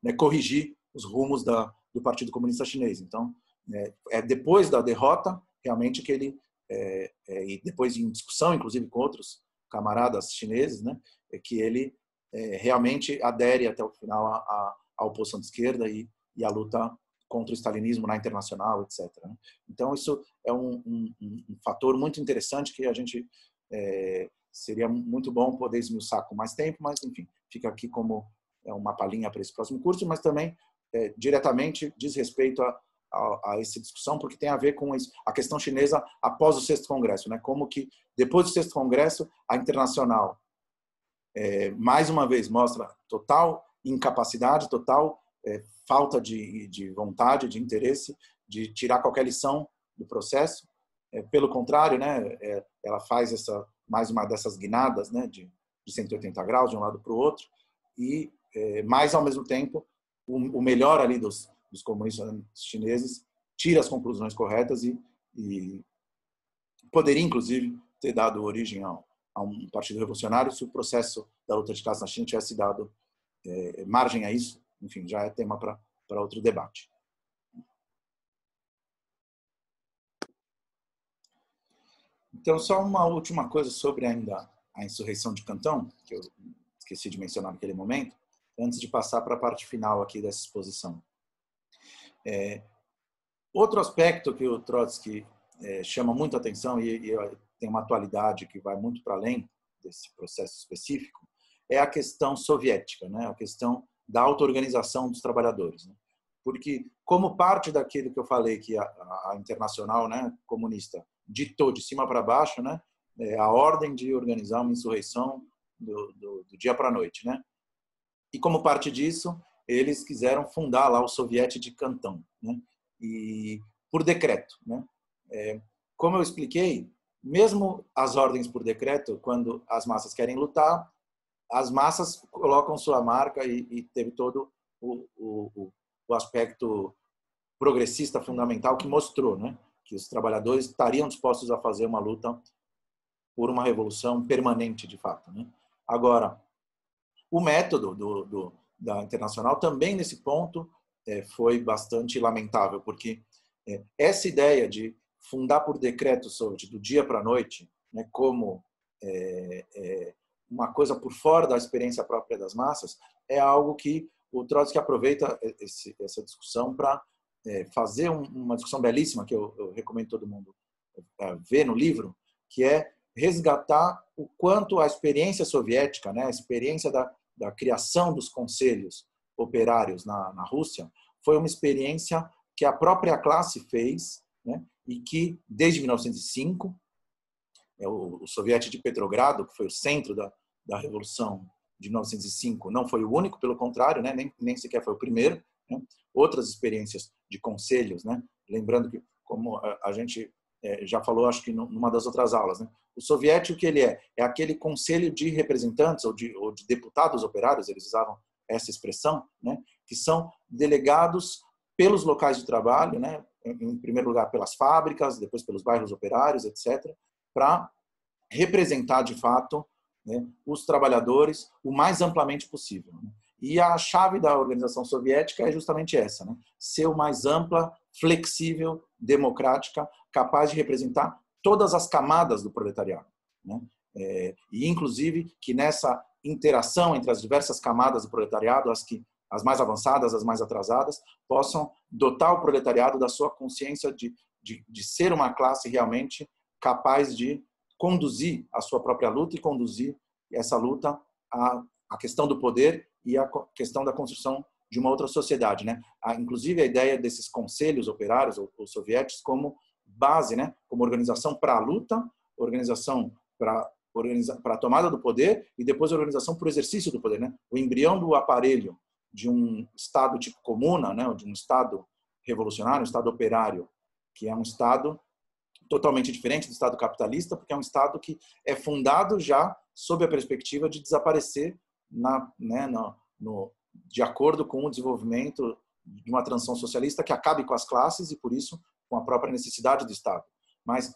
né, corrigir os rumos da, do Partido Comunista Chinês. Então, é, é depois da derrota, realmente, que ele, é, é, e depois em discussão, inclusive, com outros camaradas chineses, né, é que ele é, realmente adere até o final à, à oposição de esquerda e, e à luta contra o stalinismo na internacional, etc. Né. Então isso é um, um, um, fator muito interessante que a gente é, seria muito bom poder esmiuçar com mais tempo, mas enfim fica aqui como é uma palhinha para esse próximo curso, mas também é, diretamente diz respeito a, a, a, essa discussão, porque tem a ver com a questão chinesa após o sexto congresso, né? Como que depois do sexto congresso a internacional é, mais uma vez mostra total incapacidade, total é, falta de, de, vontade, de interesse de tirar qualquer lição do processo. É, pelo contrário, né? É, ela faz essa mais uma dessas guinadas, né? De, de 180 graus de um lado para o outro e é, mais ao mesmo tempo o, o melhor ali dos dos comunistas chineses tira as conclusões corretas e, e poderia, inclusive, ter dado origem a, a, um partido revolucionário se o processo da luta de classe na China tivesse dado é, margem a isso. Enfim, já é tema para outro debate. Então, só uma última coisa sobre ainda a insurreição de Cantão, que eu esqueci de mencionar naquele momento, antes de passar para a parte final aqui dessa exposição. É, outro aspecto que o Trotsky é, chama muito atenção e, e tem uma atualidade que vai muito para além desse processo específico é a questão soviética, né? a questão da auto-organização dos trabalhadores. Né? Porque, como parte daquilo que eu falei, que a, a Internacional né, Comunista ditou de cima para baixo né, é a ordem de organizar uma insurreição do, do, do dia para a noite. Né? E, como parte disso, eles quiseram fundar lá o Soviete de Cantão, né? e por decreto. Né? É, como eu expliquei, mesmo as ordens por decreto, quando as massas querem lutar, as massas colocam sua marca e, e teve todo o, o, o, aspecto progressista fundamental que mostrou né? que os trabalhadores estariam dispostos a fazer uma luta por uma revolução permanente, de fato. Né? Agora, o método do, do, da Internacional também nesse ponto é, foi bastante lamentável, porque é, essa ideia de fundar por decreto sobre do dia para a noite, né, como é, é, uma coisa por fora da experiência própria das massas, é algo que o Trotsky aproveita esse, essa discussão para é, fazer um, uma discussão belíssima que eu, eu recomendo todo mundo é, ver no livro, que é resgatar o quanto a experiência soviética, né, a experiência da, da criação dos conselhos operários na, na Rússia foi uma experiência que a própria classe fez né, e que, desde 1905, é o, o Soviete de Petrogrado, que foi o centro da, da Revolução de 1905, não foi o único, pelo contrário, né, nem, nem sequer foi o primeiro. Né, outras experiências de conselhos, né, lembrando que, como a, a gente é, já falou, acho que numa das outras aulas, né, o soviético que ele é? É aquele conselho de representantes ou de, ou de deputados operários, eles usavam essa expressão, né? que são delegados pelos locais de trabalho, né? em primeiro lugar pelas fábricas, depois pelos bairros operários, etc., para representar de fato né, os trabalhadores o mais amplamente possível. Né? E a chave da organização soviética é justamente essa: né? ser o mais ampla, flexível, democrática, capaz de representar todas as camadas do proletariado. Né? É, e, inclusive, que nessa interação entre as diversas camadas do proletariado, as, que, as mais avançadas, as mais atrasadas, possam dotar o proletariado da sua consciência de, de, de ser uma classe realmente capaz de conduzir a sua própria luta e conduzir essa luta à, à questão do poder e a questão da construção de uma outra sociedade, né? inclusive a ideia desses conselhos operários ou, ou soviéticos como base, né? Como organização para a luta, organização para para a tomada do poder e depois organização para o exercício do poder, né? O embrião do aparelho de um estado tipo comuna, né? De um estado revolucionário, um estado operário, que é um estado totalmente diferente do estado capitalista, porque é um estado que é fundado já sob a perspectiva de desaparecer na, né, no, no, de acordo com o desenvolvimento de uma transição socialista que acabe com as classes e por isso com a própria necessidade do Estado. Mas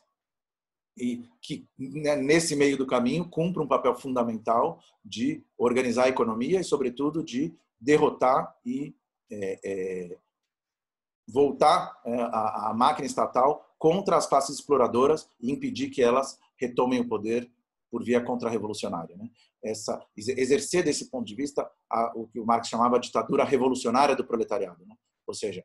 e que né, nesse meio do caminho cumpre um papel fundamental de organizar a economia e, sobretudo, de derrotar e é, é, voltar é, a, a, máquina estatal contra as classes exploradoras e impedir que elas retomem o poder por via contra-revolucionária. Né? Essa, exercer desse ponto de vista a, o que o Marx chamava de ditadura revolucionária do proletariado, né? ou seja,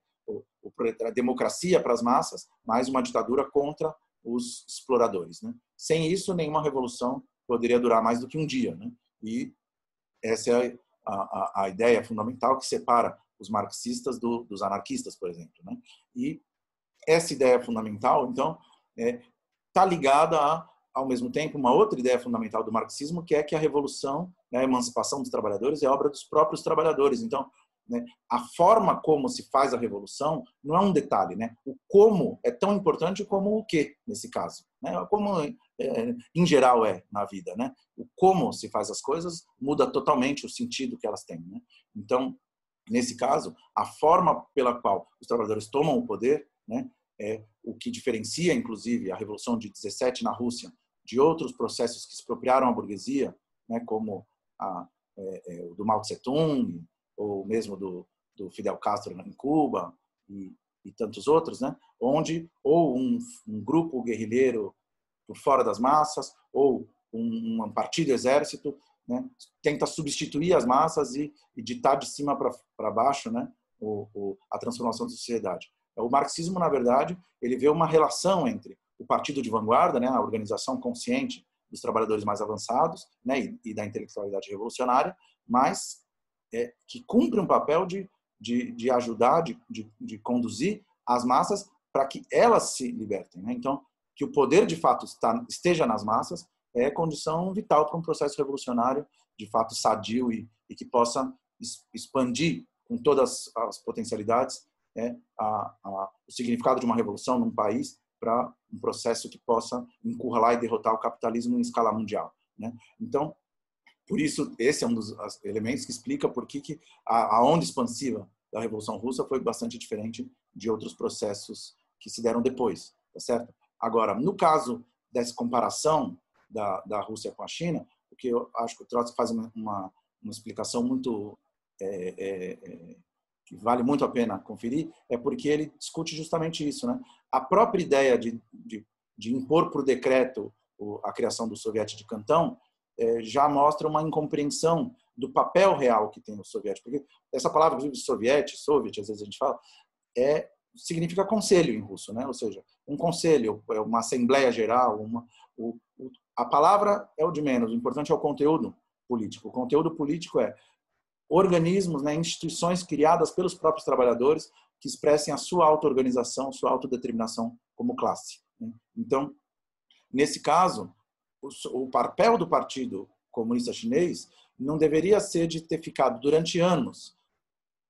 a democracia para as massas, mais uma ditadura contra os exploradores. Né? Sem isso, nenhuma revolução poderia durar mais do que um dia. Né? E essa é a, a, a ideia fundamental que separa os marxistas do, dos anarquistas, por exemplo. Né? E essa ideia fundamental, então, está é, tá ligada a, ao mesmo tempo, uma outra ideia fundamental do marxismo, que é que a revolução, né, a emancipação dos trabalhadores, é obra dos próprios trabalhadores. Então, né? A forma como se faz a revolução não é um detalhe, né? O como é tão importante como o que nesse caso, né? Como é, em geral é na vida, né? O como se faz as coisas muda totalmente o sentido que elas têm, né? Então, nesse caso, a forma pela qual os trabalhadores tomam o poder, né? É o que diferencia, inclusive, a revolução de 17 na Rússia de outros processos que expropriaram a burguesia, né? Como a, é, é, o do Mao Tse Tung ou mesmo do, do Fidel Castro em Cuba e, e tantos outros, né? onde ou um, um, grupo guerrilheiro por fora das massas ou um, um partido exército né? tenta substituir as massas e, e ditar de cima para baixo né? O, o, a transformação da sociedade. O marxismo, na verdade, ele vê uma relação entre o partido de vanguarda, né? a organização consciente dos trabalhadores mais avançados né? e, e da intelectualidade revolucionária, mas é, que cumpre um papel de, de, de ajudar, de, de, de conduzir as massas para que elas se libertem. Né? Então, que o poder de fato está, esteja nas massas é condição vital para um processo revolucionário de fato sadio e, e que possa expandir com todas as potencialidades né, a, a, o significado de uma revolução num país para um processo que possa encurralar e derrotar o capitalismo em escala mundial. Né? Então, por isso, esse é um dos elementos que explica por que, que a, a onda expansiva da Revolução Russa foi bastante diferente de outros processos que se deram depois, tá certo? Agora, no caso dessa comparação da, da Rússia com a China, o que eu acho que o Trotsky faz uma, uma, explicação muito é, é, é, que vale muito a pena conferir, é porque ele discute justamente isso, né? A própria ideia de, de, de impor por decreto a criação do soviético de Cantão já mostra uma incompreensão do papel real que tem o soviético. Porque essa palavra, inclusive, soviete, soviet, às vezes a gente fala, é, significa conselho em russo, né? ou seja, um conselho, é uma assembleia geral, uma, o, o, a palavra é o de menos, o importante é o conteúdo político. O conteúdo político é organismos, né, instituições criadas pelos próprios trabalhadores que expressem a sua auto-organização, sua autodeterminação como classe. Né? Então, nesse caso, o papel do Partido Comunista Chinês não deveria ser de ter ficado durante anos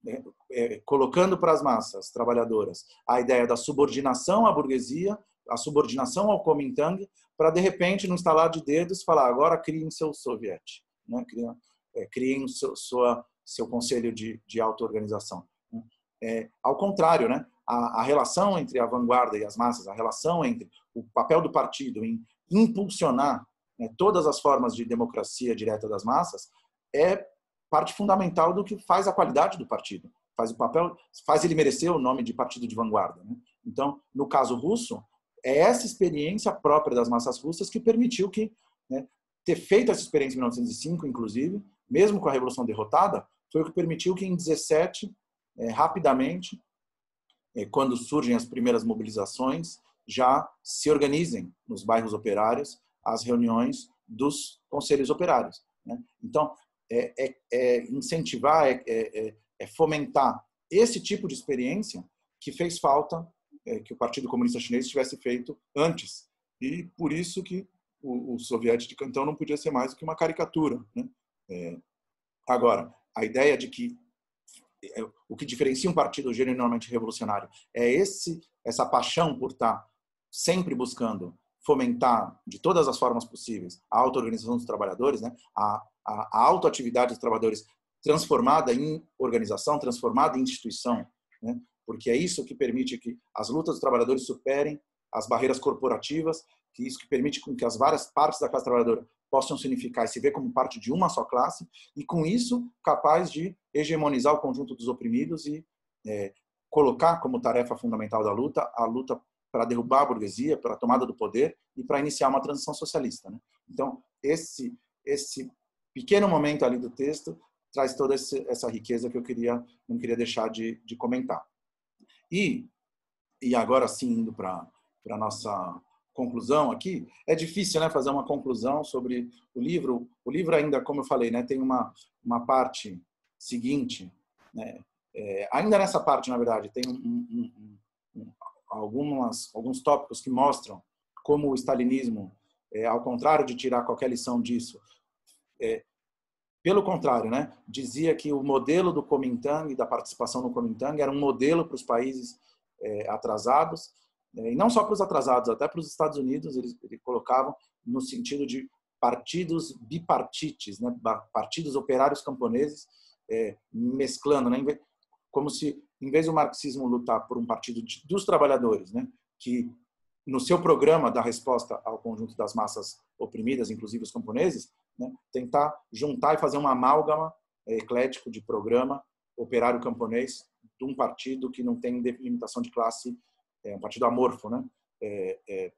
né, é, colocando para as massas trabalhadoras a ideia da subordinação à burguesia, a subordinação ao Kuomintang, para de repente, no instalar de dedos, falar agora criem seu soviete, né? criem, é, criem seu, sua, seu conselho de, de auto-organização. Né? É, ao contrário, né? A, a, relação entre a vanguarda e as massas, a relação entre o papel do partido em impulsionar né, todas as formas de democracia direta das massas é parte fundamental do que faz a qualidade do partido, faz o papel, faz ele merecer o nome de partido de vanguarda. Né? Então, no caso russo, é essa experiência própria das massas russas que permitiu que né, ter feito essa experiência em 1905, inclusive, mesmo com a revolução derrotada, foi o que permitiu que em 17 é, rapidamente, é, quando surgem as primeiras mobilizações, já se organizem nos bairros operários as reuniões dos conselhos operários. Né? Então, é, é, é incentivar, é, é, é, fomentar esse tipo de experiência que fez falta que o Partido Comunista Chinês tivesse feito antes. E por isso que o, o soviético de Cantão não podia ser mais do que uma caricatura. Né? agora, a ideia de que o que diferencia um partido genuinamente revolucionário é esse essa paixão por estar sempre buscando fomentar de todas as formas possíveis a auto-organização dos trabalhadores, né? a, a, a autoatividade dos trabalhadores transformada em organização, transformada em instituição, né? porque é isso que permite que as lutas dos trabalhadores superem as barreiras corporativas, que isso que permite com que as várias partes da classe trabalhadora possam se unificar e se ver como parte de uma só classe, e com isso capaz de hegemonizar o conjunto dos oprimidos e é, colocar como tarefa fundamental da luta a luta para derrubar a burguesia, para a tomada do poder e para iniciar uma transição socialista. Né? Então, esse, esse pequeno momento ali do texto traz toda essa riqueza que eu queria não queria deixar de, de comentar. E, e agora sim, indo para a nossa conclusão aqui, é difícil né, fazer uma conclusão sobre o livro. O livro ainda, como eu falei, né, tem uma, uma parte seguinte. Né, é, ainda nessa parte, na verdade, tem um, um, um, algumas, alguns tópicos que mostram como o stalinismo, é, ao contrário de tirar qualquer lição disso, é, pelo contrário, né, dizia que o modelo do Kuomintang, da participação no Kuomintang, era um modelo para os países é, atrasados, é, e não só para os atrasados, até para os Estados Unidos, eles, eles colocavam no sentido de partidos bipartites, né, partidos operários camponeses, é, mesclando, né, como se em vez do marxismo lutar por um partido de, dos trabalhadores, né, que no seu programa dá resposta ao conjunto das massas oprimidas, inclusive os camponeses, né, tentar juntar e fazer uma amálgama é, eclético de programa operário camponês de um partido que não tem delimitação de classe, é um partido amorfo, né? É, é,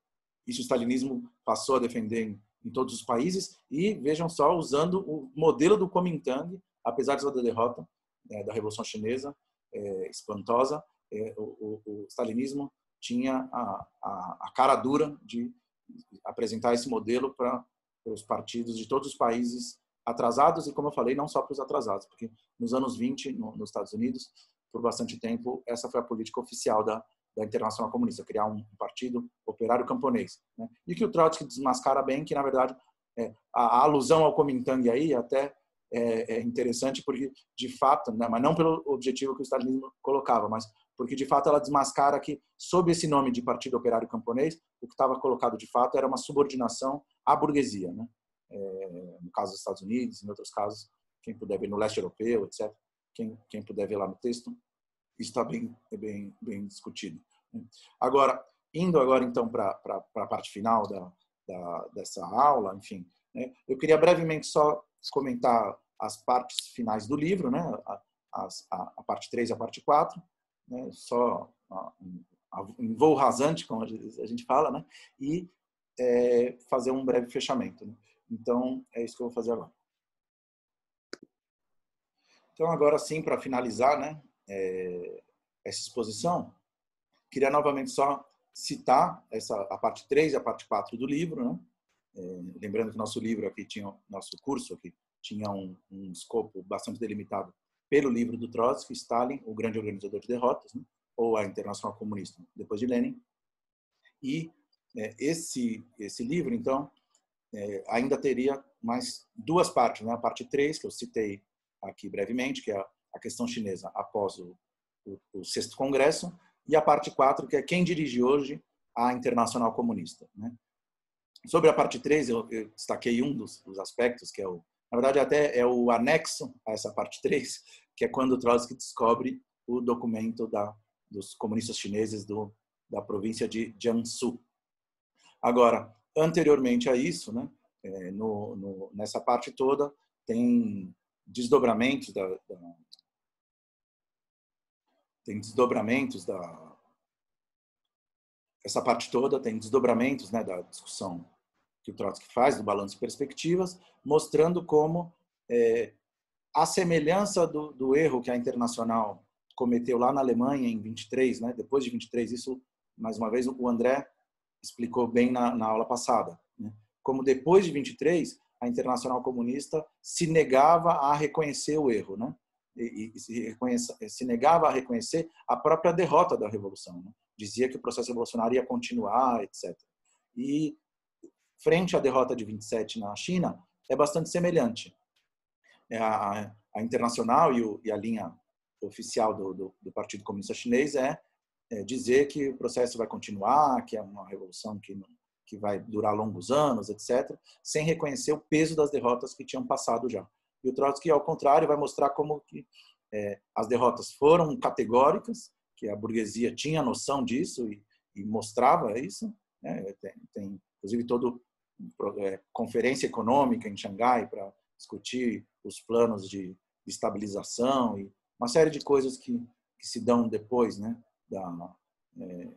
isso o stalinismo passou a defender em, em, todos os países e vejam só usando o modelo do Kuomintang, apesar da derrota é, da Revolução Chinesa, é, espantosa, é, o, o, o, stalinismo tinha a, a, a, cara dura de apresentar esse modelo para os partidos de todos os países atrasados e, como eu falei, não só para os atrasados, porque nos anos 20, no, nos Estados Unidos, por bastante tempo, essa foi a política oficial da, da Internacional Comunista, criar um, partido operário camponês. Né? E que o Trotsky desmascara bem que, na verdade, é, a, a, alusão ao Kuomintang aí até é, é interessante porque, de fato, né, mas não pelo objetivo que o stalinismo colocava, mas porque, de fato, ela desmascara que, sob esse nome de Partido Operário Camponês, o que estava colocado, de fato, era uma subordinação à burguesia. Né? É, no caso dos Estados Unidos, em outros casos, quem puder ver no leste europeu, etc., quem, quem puder ver lá no texto, está bem, bem, bem discutido. Né. Agora, indo agora, então, para a parte final da, da, dessa aula, enfim, né, eu queria brevemente só comentar as partes finais do livro, né? a, a, a parte 3 e a parte 4, né? só em voo rasante, como a gente fala, né? e é, fazer um breve fechamento. Né? Então, é isso que eu vou fazer agora. Então, agora sim, para finalizar né, é, essa exposição, queria novamente só citar essa, a parte 3 e a parte 4 do livro, né? É, lembrando que nosso livro aqui tinha, nosso curso aqui tinha um, um escopo bastante delimitado pelo livro do Trotsky, Stalin, o grande organizador de derrotas, né? ou a Internacional Comunista, depois de Lenin. E é, esse esse livro, então, é, ainda teria mais duas partes, né? A parte 3, que eu citei aqui brevemente, que é a questão chinesa após o, o, o sexto congresso, e a parte 4, que é quem dirige hoje a Internacional Comunista, né? Sobre a parte 3, eu, eu destaquei um dos, dos, aspectos, que é o, na verdade, até é o anexo a essa parte 3, que é quando Trotsky descobre o documento da, dos comunistas chineses do, da província de Jiangsu. Agora, anteriormente a isso, né, é, no, no, nessa parte toda, tem desdobramentos da, da tem desdobramentos da essa parte toda tem desdobramentos né, da discussão que o Trotsky faz do balanço de perspectivas, mostrando como é, a semelhança do, do, erro que a Internacional cometeu lá na Alemanha em 23, né, depois de 23, isso, mais uma vez, o André explicou bem na, na aula passada, né, como depois de 23, a Internacional Comunista se negava a reconhecer o erro, né? E, e se, se, negava a reconhecer a própria derrota da revolução. Né? Dizia que o processo revolucionário ia continuar, etc. E frente à derrota de 27 na China é bastante semelhante. É a, a internacional e, o, e, a linha oficial do, do, do Partido Comunista Chinês é, é, dizer que o processo vai continuar, que é uma revolução que que vai durar longos anos, etc., sem reconhecer o peso das derrotas que tinham passado já. E o Trotsky, ao contrário, vai mostrar como que é, as derrotas foram categóricas, que a burguesia tinha noção disso e, e mostrava isso. Né? Tem, tem, inclusive, todo é, conferência econômica em Xangai para discutir os planos de estabilização e uma série de coisas que, que se dão depois né, da, é,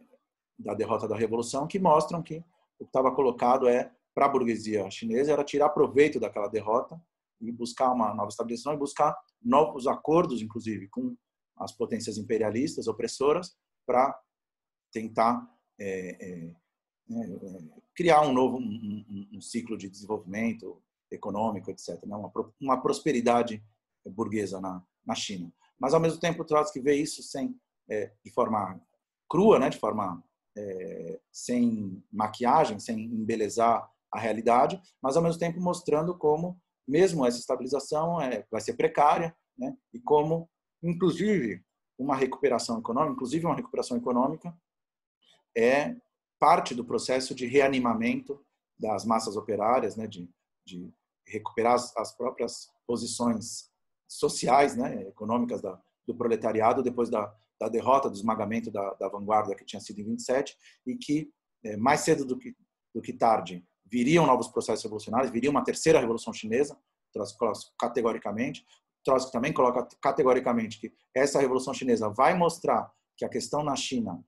da derrota da revolução, que mostram que o que estava colocado é para a burguesia chinesa era tirar proveito daquela derrota e buscar uma nova estabilização e buscar novos acordos, inclusive, com as potências imperialistas opressoras para tentar é, é, é, criar um novo um, um, ciclo de desenvolvimento econômico, etc. Né? Uma, uma prosperidade burguesa na, na China. Mas, ao mesmo tempo, Trotsky vê isso sem, é, de forma crua, né? de forma é, sem maquiagem, sem embelezar a realidade, mas ao mesmo tempo mostrando como mesmo essa estabilização é, vai ser precária, né? E como, inclusive, uma recuperação econômica, inclusive uma recuperação econômica, é parte do processo de reanimamento das massas operárias, né? De, de recuperar as, as próprias posições sociais, né? Econômicas da, do proletariado depois da, da derrota, do esmagamento da, da, vanguarda que tinha sido em 27 e que é, mais cedo do que, do que tarde viriam novos processos revolucionários, viria uma terceira revolução chinesa, categoricamente. Trotsky também coloca categoricamente que essa revolução chinesa vai mostrar que a questão na China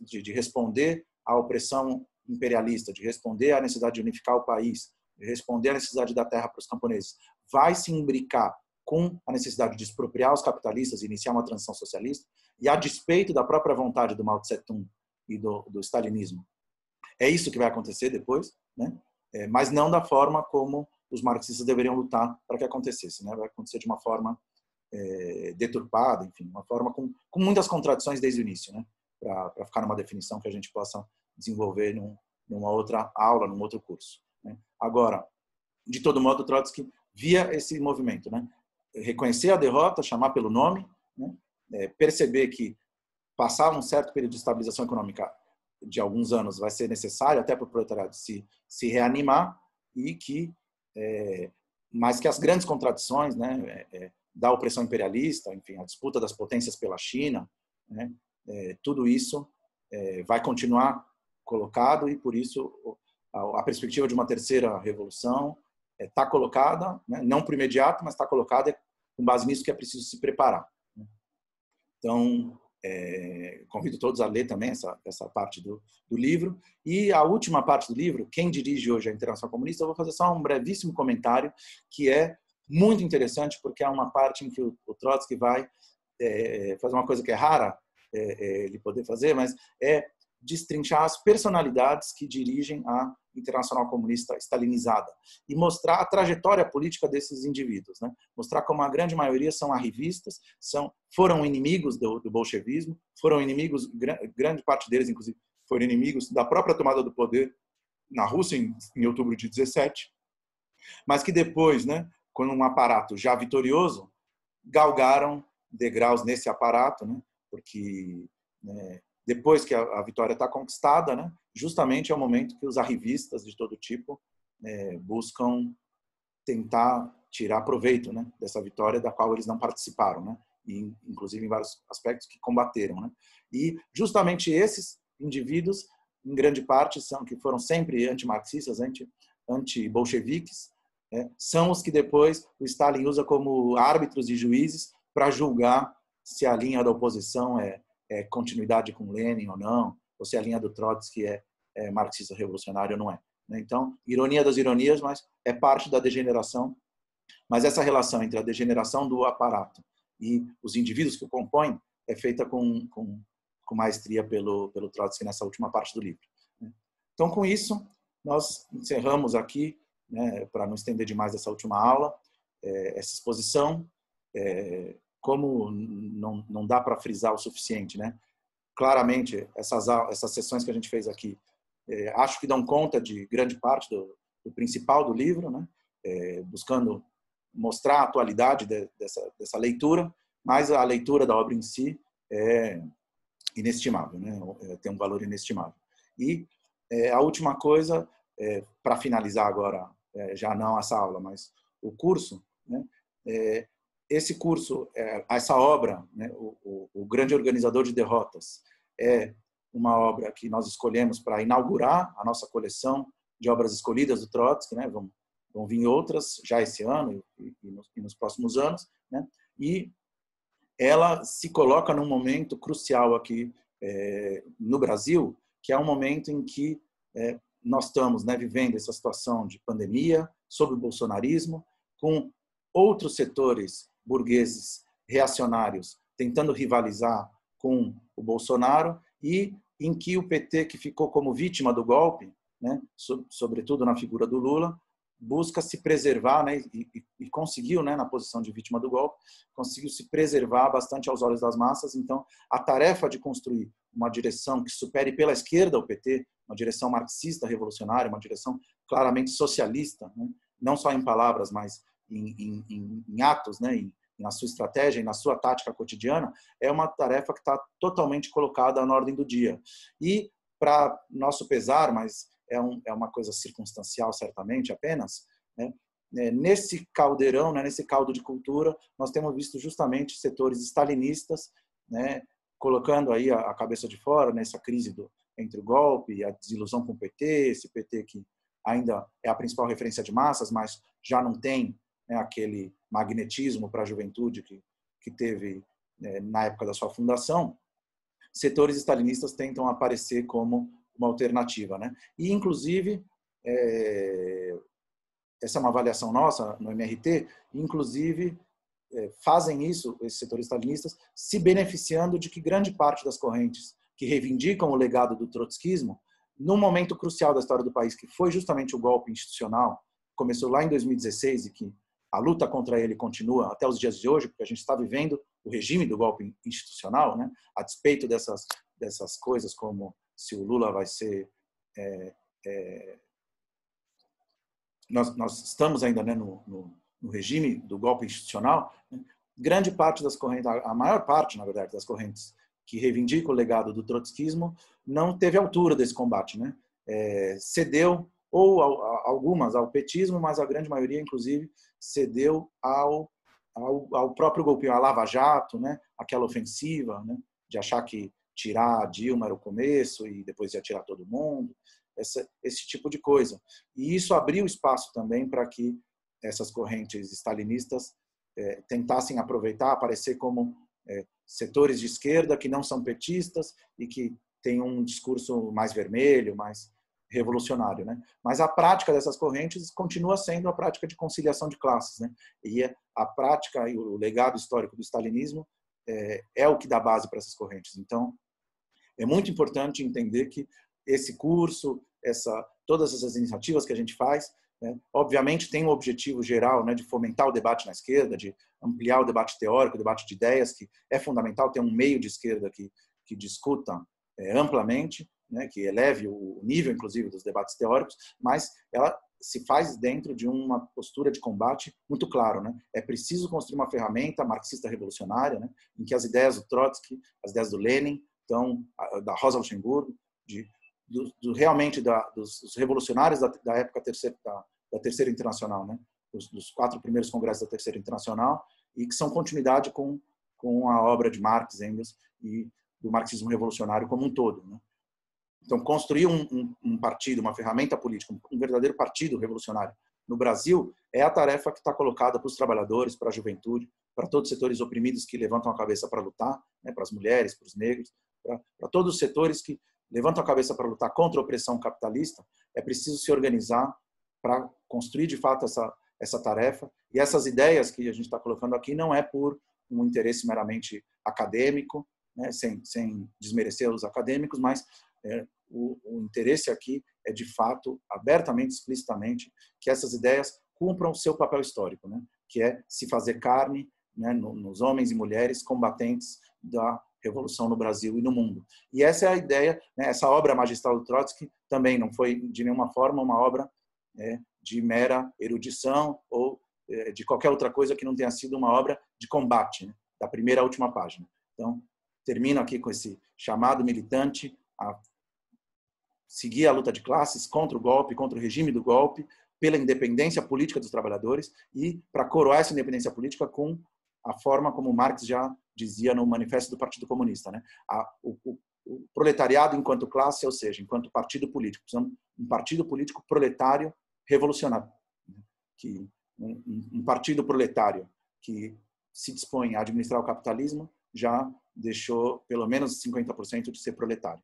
de, de responder à opressão imperialista, de responder à necessidade de unificar o país, de responder à necessidade da terra para os camponeses, vai se imbricar com a necessidade de expropriar os capitalistas e iniciar uma transição socialista, e a despeito da própria vontade do Mao Tse-tung e do, do stalinismo. É isso que vai acontecer depois, né? É, mas não da forma como os marxistas deveriam lutar para que acontecesse. Né? Vai acontecer de uma forma é, deturpada, enfim, uma forma com, com muitas contradições desde o início, né? para ficar numa definição que a gente possa desenvolver num, numa outra aula, num outro curso. Né? Agora, de todo modo, Trotsky via esse movimento, né? reconhecer a derrota, chamar pelo nome, né? é, perceber que passar um certo período de estabilização econômica de alguns anos vai ser necessário até para o proletariado se, se reanimar e que é, mas que as grandes contradições né, é, é da opressão imperialista, enfim, a disputa das potências pela China, né, é, tudo isso é, vai continuar colocado e por isso a, a perspectiva de uma terceira revolução está colocada, né, não para imediato, mas está colocada com base nisso que é preciso se preparar. Né. Então, é, convido todos a ler também essa, essa parte do, do, livro. E a última parte do livro, quem dirige hoje a Internacional Comunista, eu vou fazer só um brevíssimo comentário, que é muito interessante, porque é uma parte em que o, o Trotsky vai é, fazer uma coisa que é rara é, é ele poder fazer, mas é destrinchar as personalidades que dirigem a Internacional Comunista Stalinizada e mostrar a trajetória política desses indivíduos, né? Mostrar como a grande maioria são arrivistas, são foram inimigos do, do bolchevismo, foram inimigos grande parte deles inclusive foram inimigos da própria tomada do poder na Rússia em, em outubro de 17, mas que depois, né, com um aparato já vitorioso, galgaram degraus nesse aparato, né? Porque né, depois que a, vitória está conquistada, né, justamente é o momento que os arrivistas de todo tipo é, buscam tentar tirar proveito né, dessa vitória da qual eles não participaram, né, e, inclusive em vários aspectos que combateram. Né. E justamente esses indivíduos, em grande parte, são que foram sempre antimarxistas, anti, anti-bolcheviques, é, são os que depois o Stalin usa como árbitros e juízes para julgar se a linha da oposição é é, continuidade com Lenin ou não, ou se a linha do Trotsky é, é marxista revolucionário ou não é. Né? Então, ironia das ironias, mas é parte da degeneração. Mas essa relação entre a degeneração do aparato e os indivíduos que o compõem é feita com, com, com maestria pelo, pelo Trotsky nessa última parte do livro. Né? Então, com isso, nós encerramos aqui né, para não estender demais essa última aula, é, essa exposição, é, como não, não dá para frisar o suficiente, né? Claramente, essas, essas sessões que a gente fez aqui, é, acho que dão conta de grande parte do, do principal do livro, né? É, buscando mostrar a atualidade de, dessa, dessa leitura, mas a leitura da obra em si é inestimável, né? É, tem um valor inestimável. E é, a última coisa, é, para finalizar agora, é, já não essa aula, mas o curso, né? Esse curso, é, essa obra, né? o, o, o, Grande Organizador de Derrotas, é uma obra que nós escolhemos para inaugurar a nossa coleção de obras escolhidas do Trotsky, né? Vão, vão vir outras já esse ano e, e, nos, e nos, próximos anos, né? E ela se coloca num momento crucial aqui é, no Brasil, que é um momento em que é, nós estamos né, vivendo essa situação de pandemia, sob o bolsonarismo, com outros setores burgueses reacionários tentando rivalizar com o Bolsonaro e em que o PT, que ficou como vítima do golpe, né, sobretudo na figura do Lula, busca se preservar, né, e, e, conseguiu, né, na posição de vítima do golpe, conseguiu se preservar bastante aos olhos das massas. Então, a tarefa de construir uma direção que supere pela esquerda o PT, uma direção marxista revolucionária, uma direção claramente socialista, né, não só em palavras, mas em, em, em atos, né, em, na sua estratégia e na sua tática cotidiana, é uma tarefa que está totalmente colocada na ordem do dia. E, para nosso pesar, mas é, um, é uma coisa circunstancial, certamente, apenas, né? É, nesse caldeirão, né, nesse caldo de cultura, nós temos visto justamente setores stalinistas, né, colocando aí a, cabeça de fora nessa crise do, entre o golpe a desilusão com o PT, esse PT que ainda é a principal referência de massas, mas já não tem né, aquele magnetismo para a juventude que, que teve né, na época da sua fundação, setores stalinistas tentam aparecer como uma alternativa, né? E inclusive é, essa é uma avaliação nossa no MRT, inclusive é, fazem isso esses setores stalinistas se beneficiando de que grande parte das correntes que reivindicam o legado do trotskismo, num momento crucial da história do país, que foi justamente o golpe institucional, começou lá em 2016 e que a luta contra ele continua até os dias de hoje, porque a gente está vivendo o regime do golpe institucional, né? a despeito dessas, dessas coisas como se o Lula vai ser. É, é, nós, nós, estamos ainda né, no, no, no, regime do golpe institucional. Né? Grande parte das correntes, a maior parte, na verdade, das correntes que reivindicam o legado do trotskismo não teve altura desse combate, né? É, cedeu ou algumas ao petismo, mas a grande maioria, inclusive, cedeu ao, ao, ao próprio golpe, a Lava Jato, né? Aquela ofensiva, né? De achar que tirar a Dilma era o começo e depois ia tirar todo mundo, essa, esse tipo de coisa. E isso abriu espaço também para que essas correntes stalinistas é, tentassem aproveitar, aparecer como é, setores de esquerda que não são petistas e que têm um discurso mais vermelho, mais revolucionário, né? Mas a prática dessas correntes continua sendo a prática de conciliação de classes, né? E a prática e o legado histórico do stalinismo é, é o que dá base para essas correntes. Então, é muito importante entender que esse curso, essa, todas essas iniciativas que a gente faz, né, obviamente tem o um objetivo geral né, de fomentar o debate na esquerda, de ampliar o debate teórico, o debate de ideias, que é fundamental ter um meio de esquerda que, que discuta é, amplamente, né, que eleve o nível, inclusive, dos debates teóricos, mas ela se faz dentro de uma postura de combate muito claro, né? É preciso construir uma ferramenta marxista revolucionária, né? Em que as ideias do Trotsky, as ideias do Lenin, então da Rosa Luxemburgo, de do, do realmente da, dos, dos, revolucionários da, da época terceira, da, da, terceira internacional, né? Dos, dos, quatro primeiros congressos da terceira internacional e que são continuidade com com a obra de Marx, Engels e do marxismo revolucionário como um todo, né? Então, construir um, um, um, partido, uma ferramenta política, um verdadeiro partido revolucionário no Brasil é a tarefa que está colocada para os trabalhadores, para a juventude, para todos os setores oprimidos que levantam a cabeça para lutar, né, para as mulheres, para os negros, para, todos os setores que levantam a cabeça para lutar contra a opressão capitalista. É preciso se organizar para construir de fato essa essa tarefa. E essas ideias que a gente está colocando aqui não é por um interesse meramente acadêmico, né, sem, sem desmerecer os acadêmicos, mas é, o, o, interesse aqui é de fato, abertamente, explicitamente, que essas ideias cumpram o seu papel histórico, né? que é se fazer carne né, nos homens e mulheres combatentes da revolução no Brasil e no mundo. E essa é a ideia, né, essa obra magistral do Trotsky também não foi de nenhuma forma uma obra né, de mera erudição ou é, de qualquer outra coisa que não tenha sido uma obra de combate, né, da primeira à última página. Então, termino aqui com esse chamado militante a seguir a luta de classes contra o golpe, contra o regime do golpe, pela independência política dos trabalhadores e para coroar essa independência política com a forma como Marx já dizia no Manifesto do Partido Comunista, né? A, o, o, o, proletariado enquanto classe, ou seja, enquanto partido político, precisamos um partido político proletário revolucionário, né? que um, um partido proletário que se dispõe a administrar o capitalismo já deixou pelo menos 50% de ser proletário.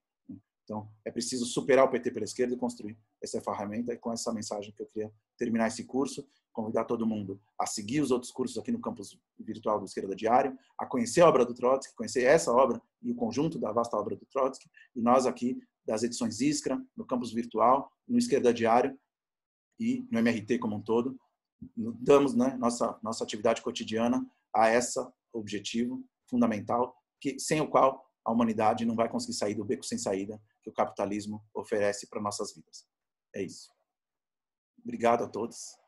Então, é preciso superar o PT pela esquerda e construir essa ferramenta. E com essa mensagem que eu queria terminar esse curso, convidar todo mundo a seguir os outros cursos aqui no campus virtual do Esquerda Diário, a conhecer a obra do Trotsky, conhecer essa obra e o conjunto da vasta obra do Trotsky, e nós aqui das edições Iskra, no campus virtual, no Esquerda Diário e no MRT como um todo, damos né, nossa, nossa atividade cotidiana a esse objetivo fundamental, que sem o qual a humanidade não vai conseguir sair do beco sem saída que o capitalismo oferece para nossas vidas. É isso. Obrigado a todos.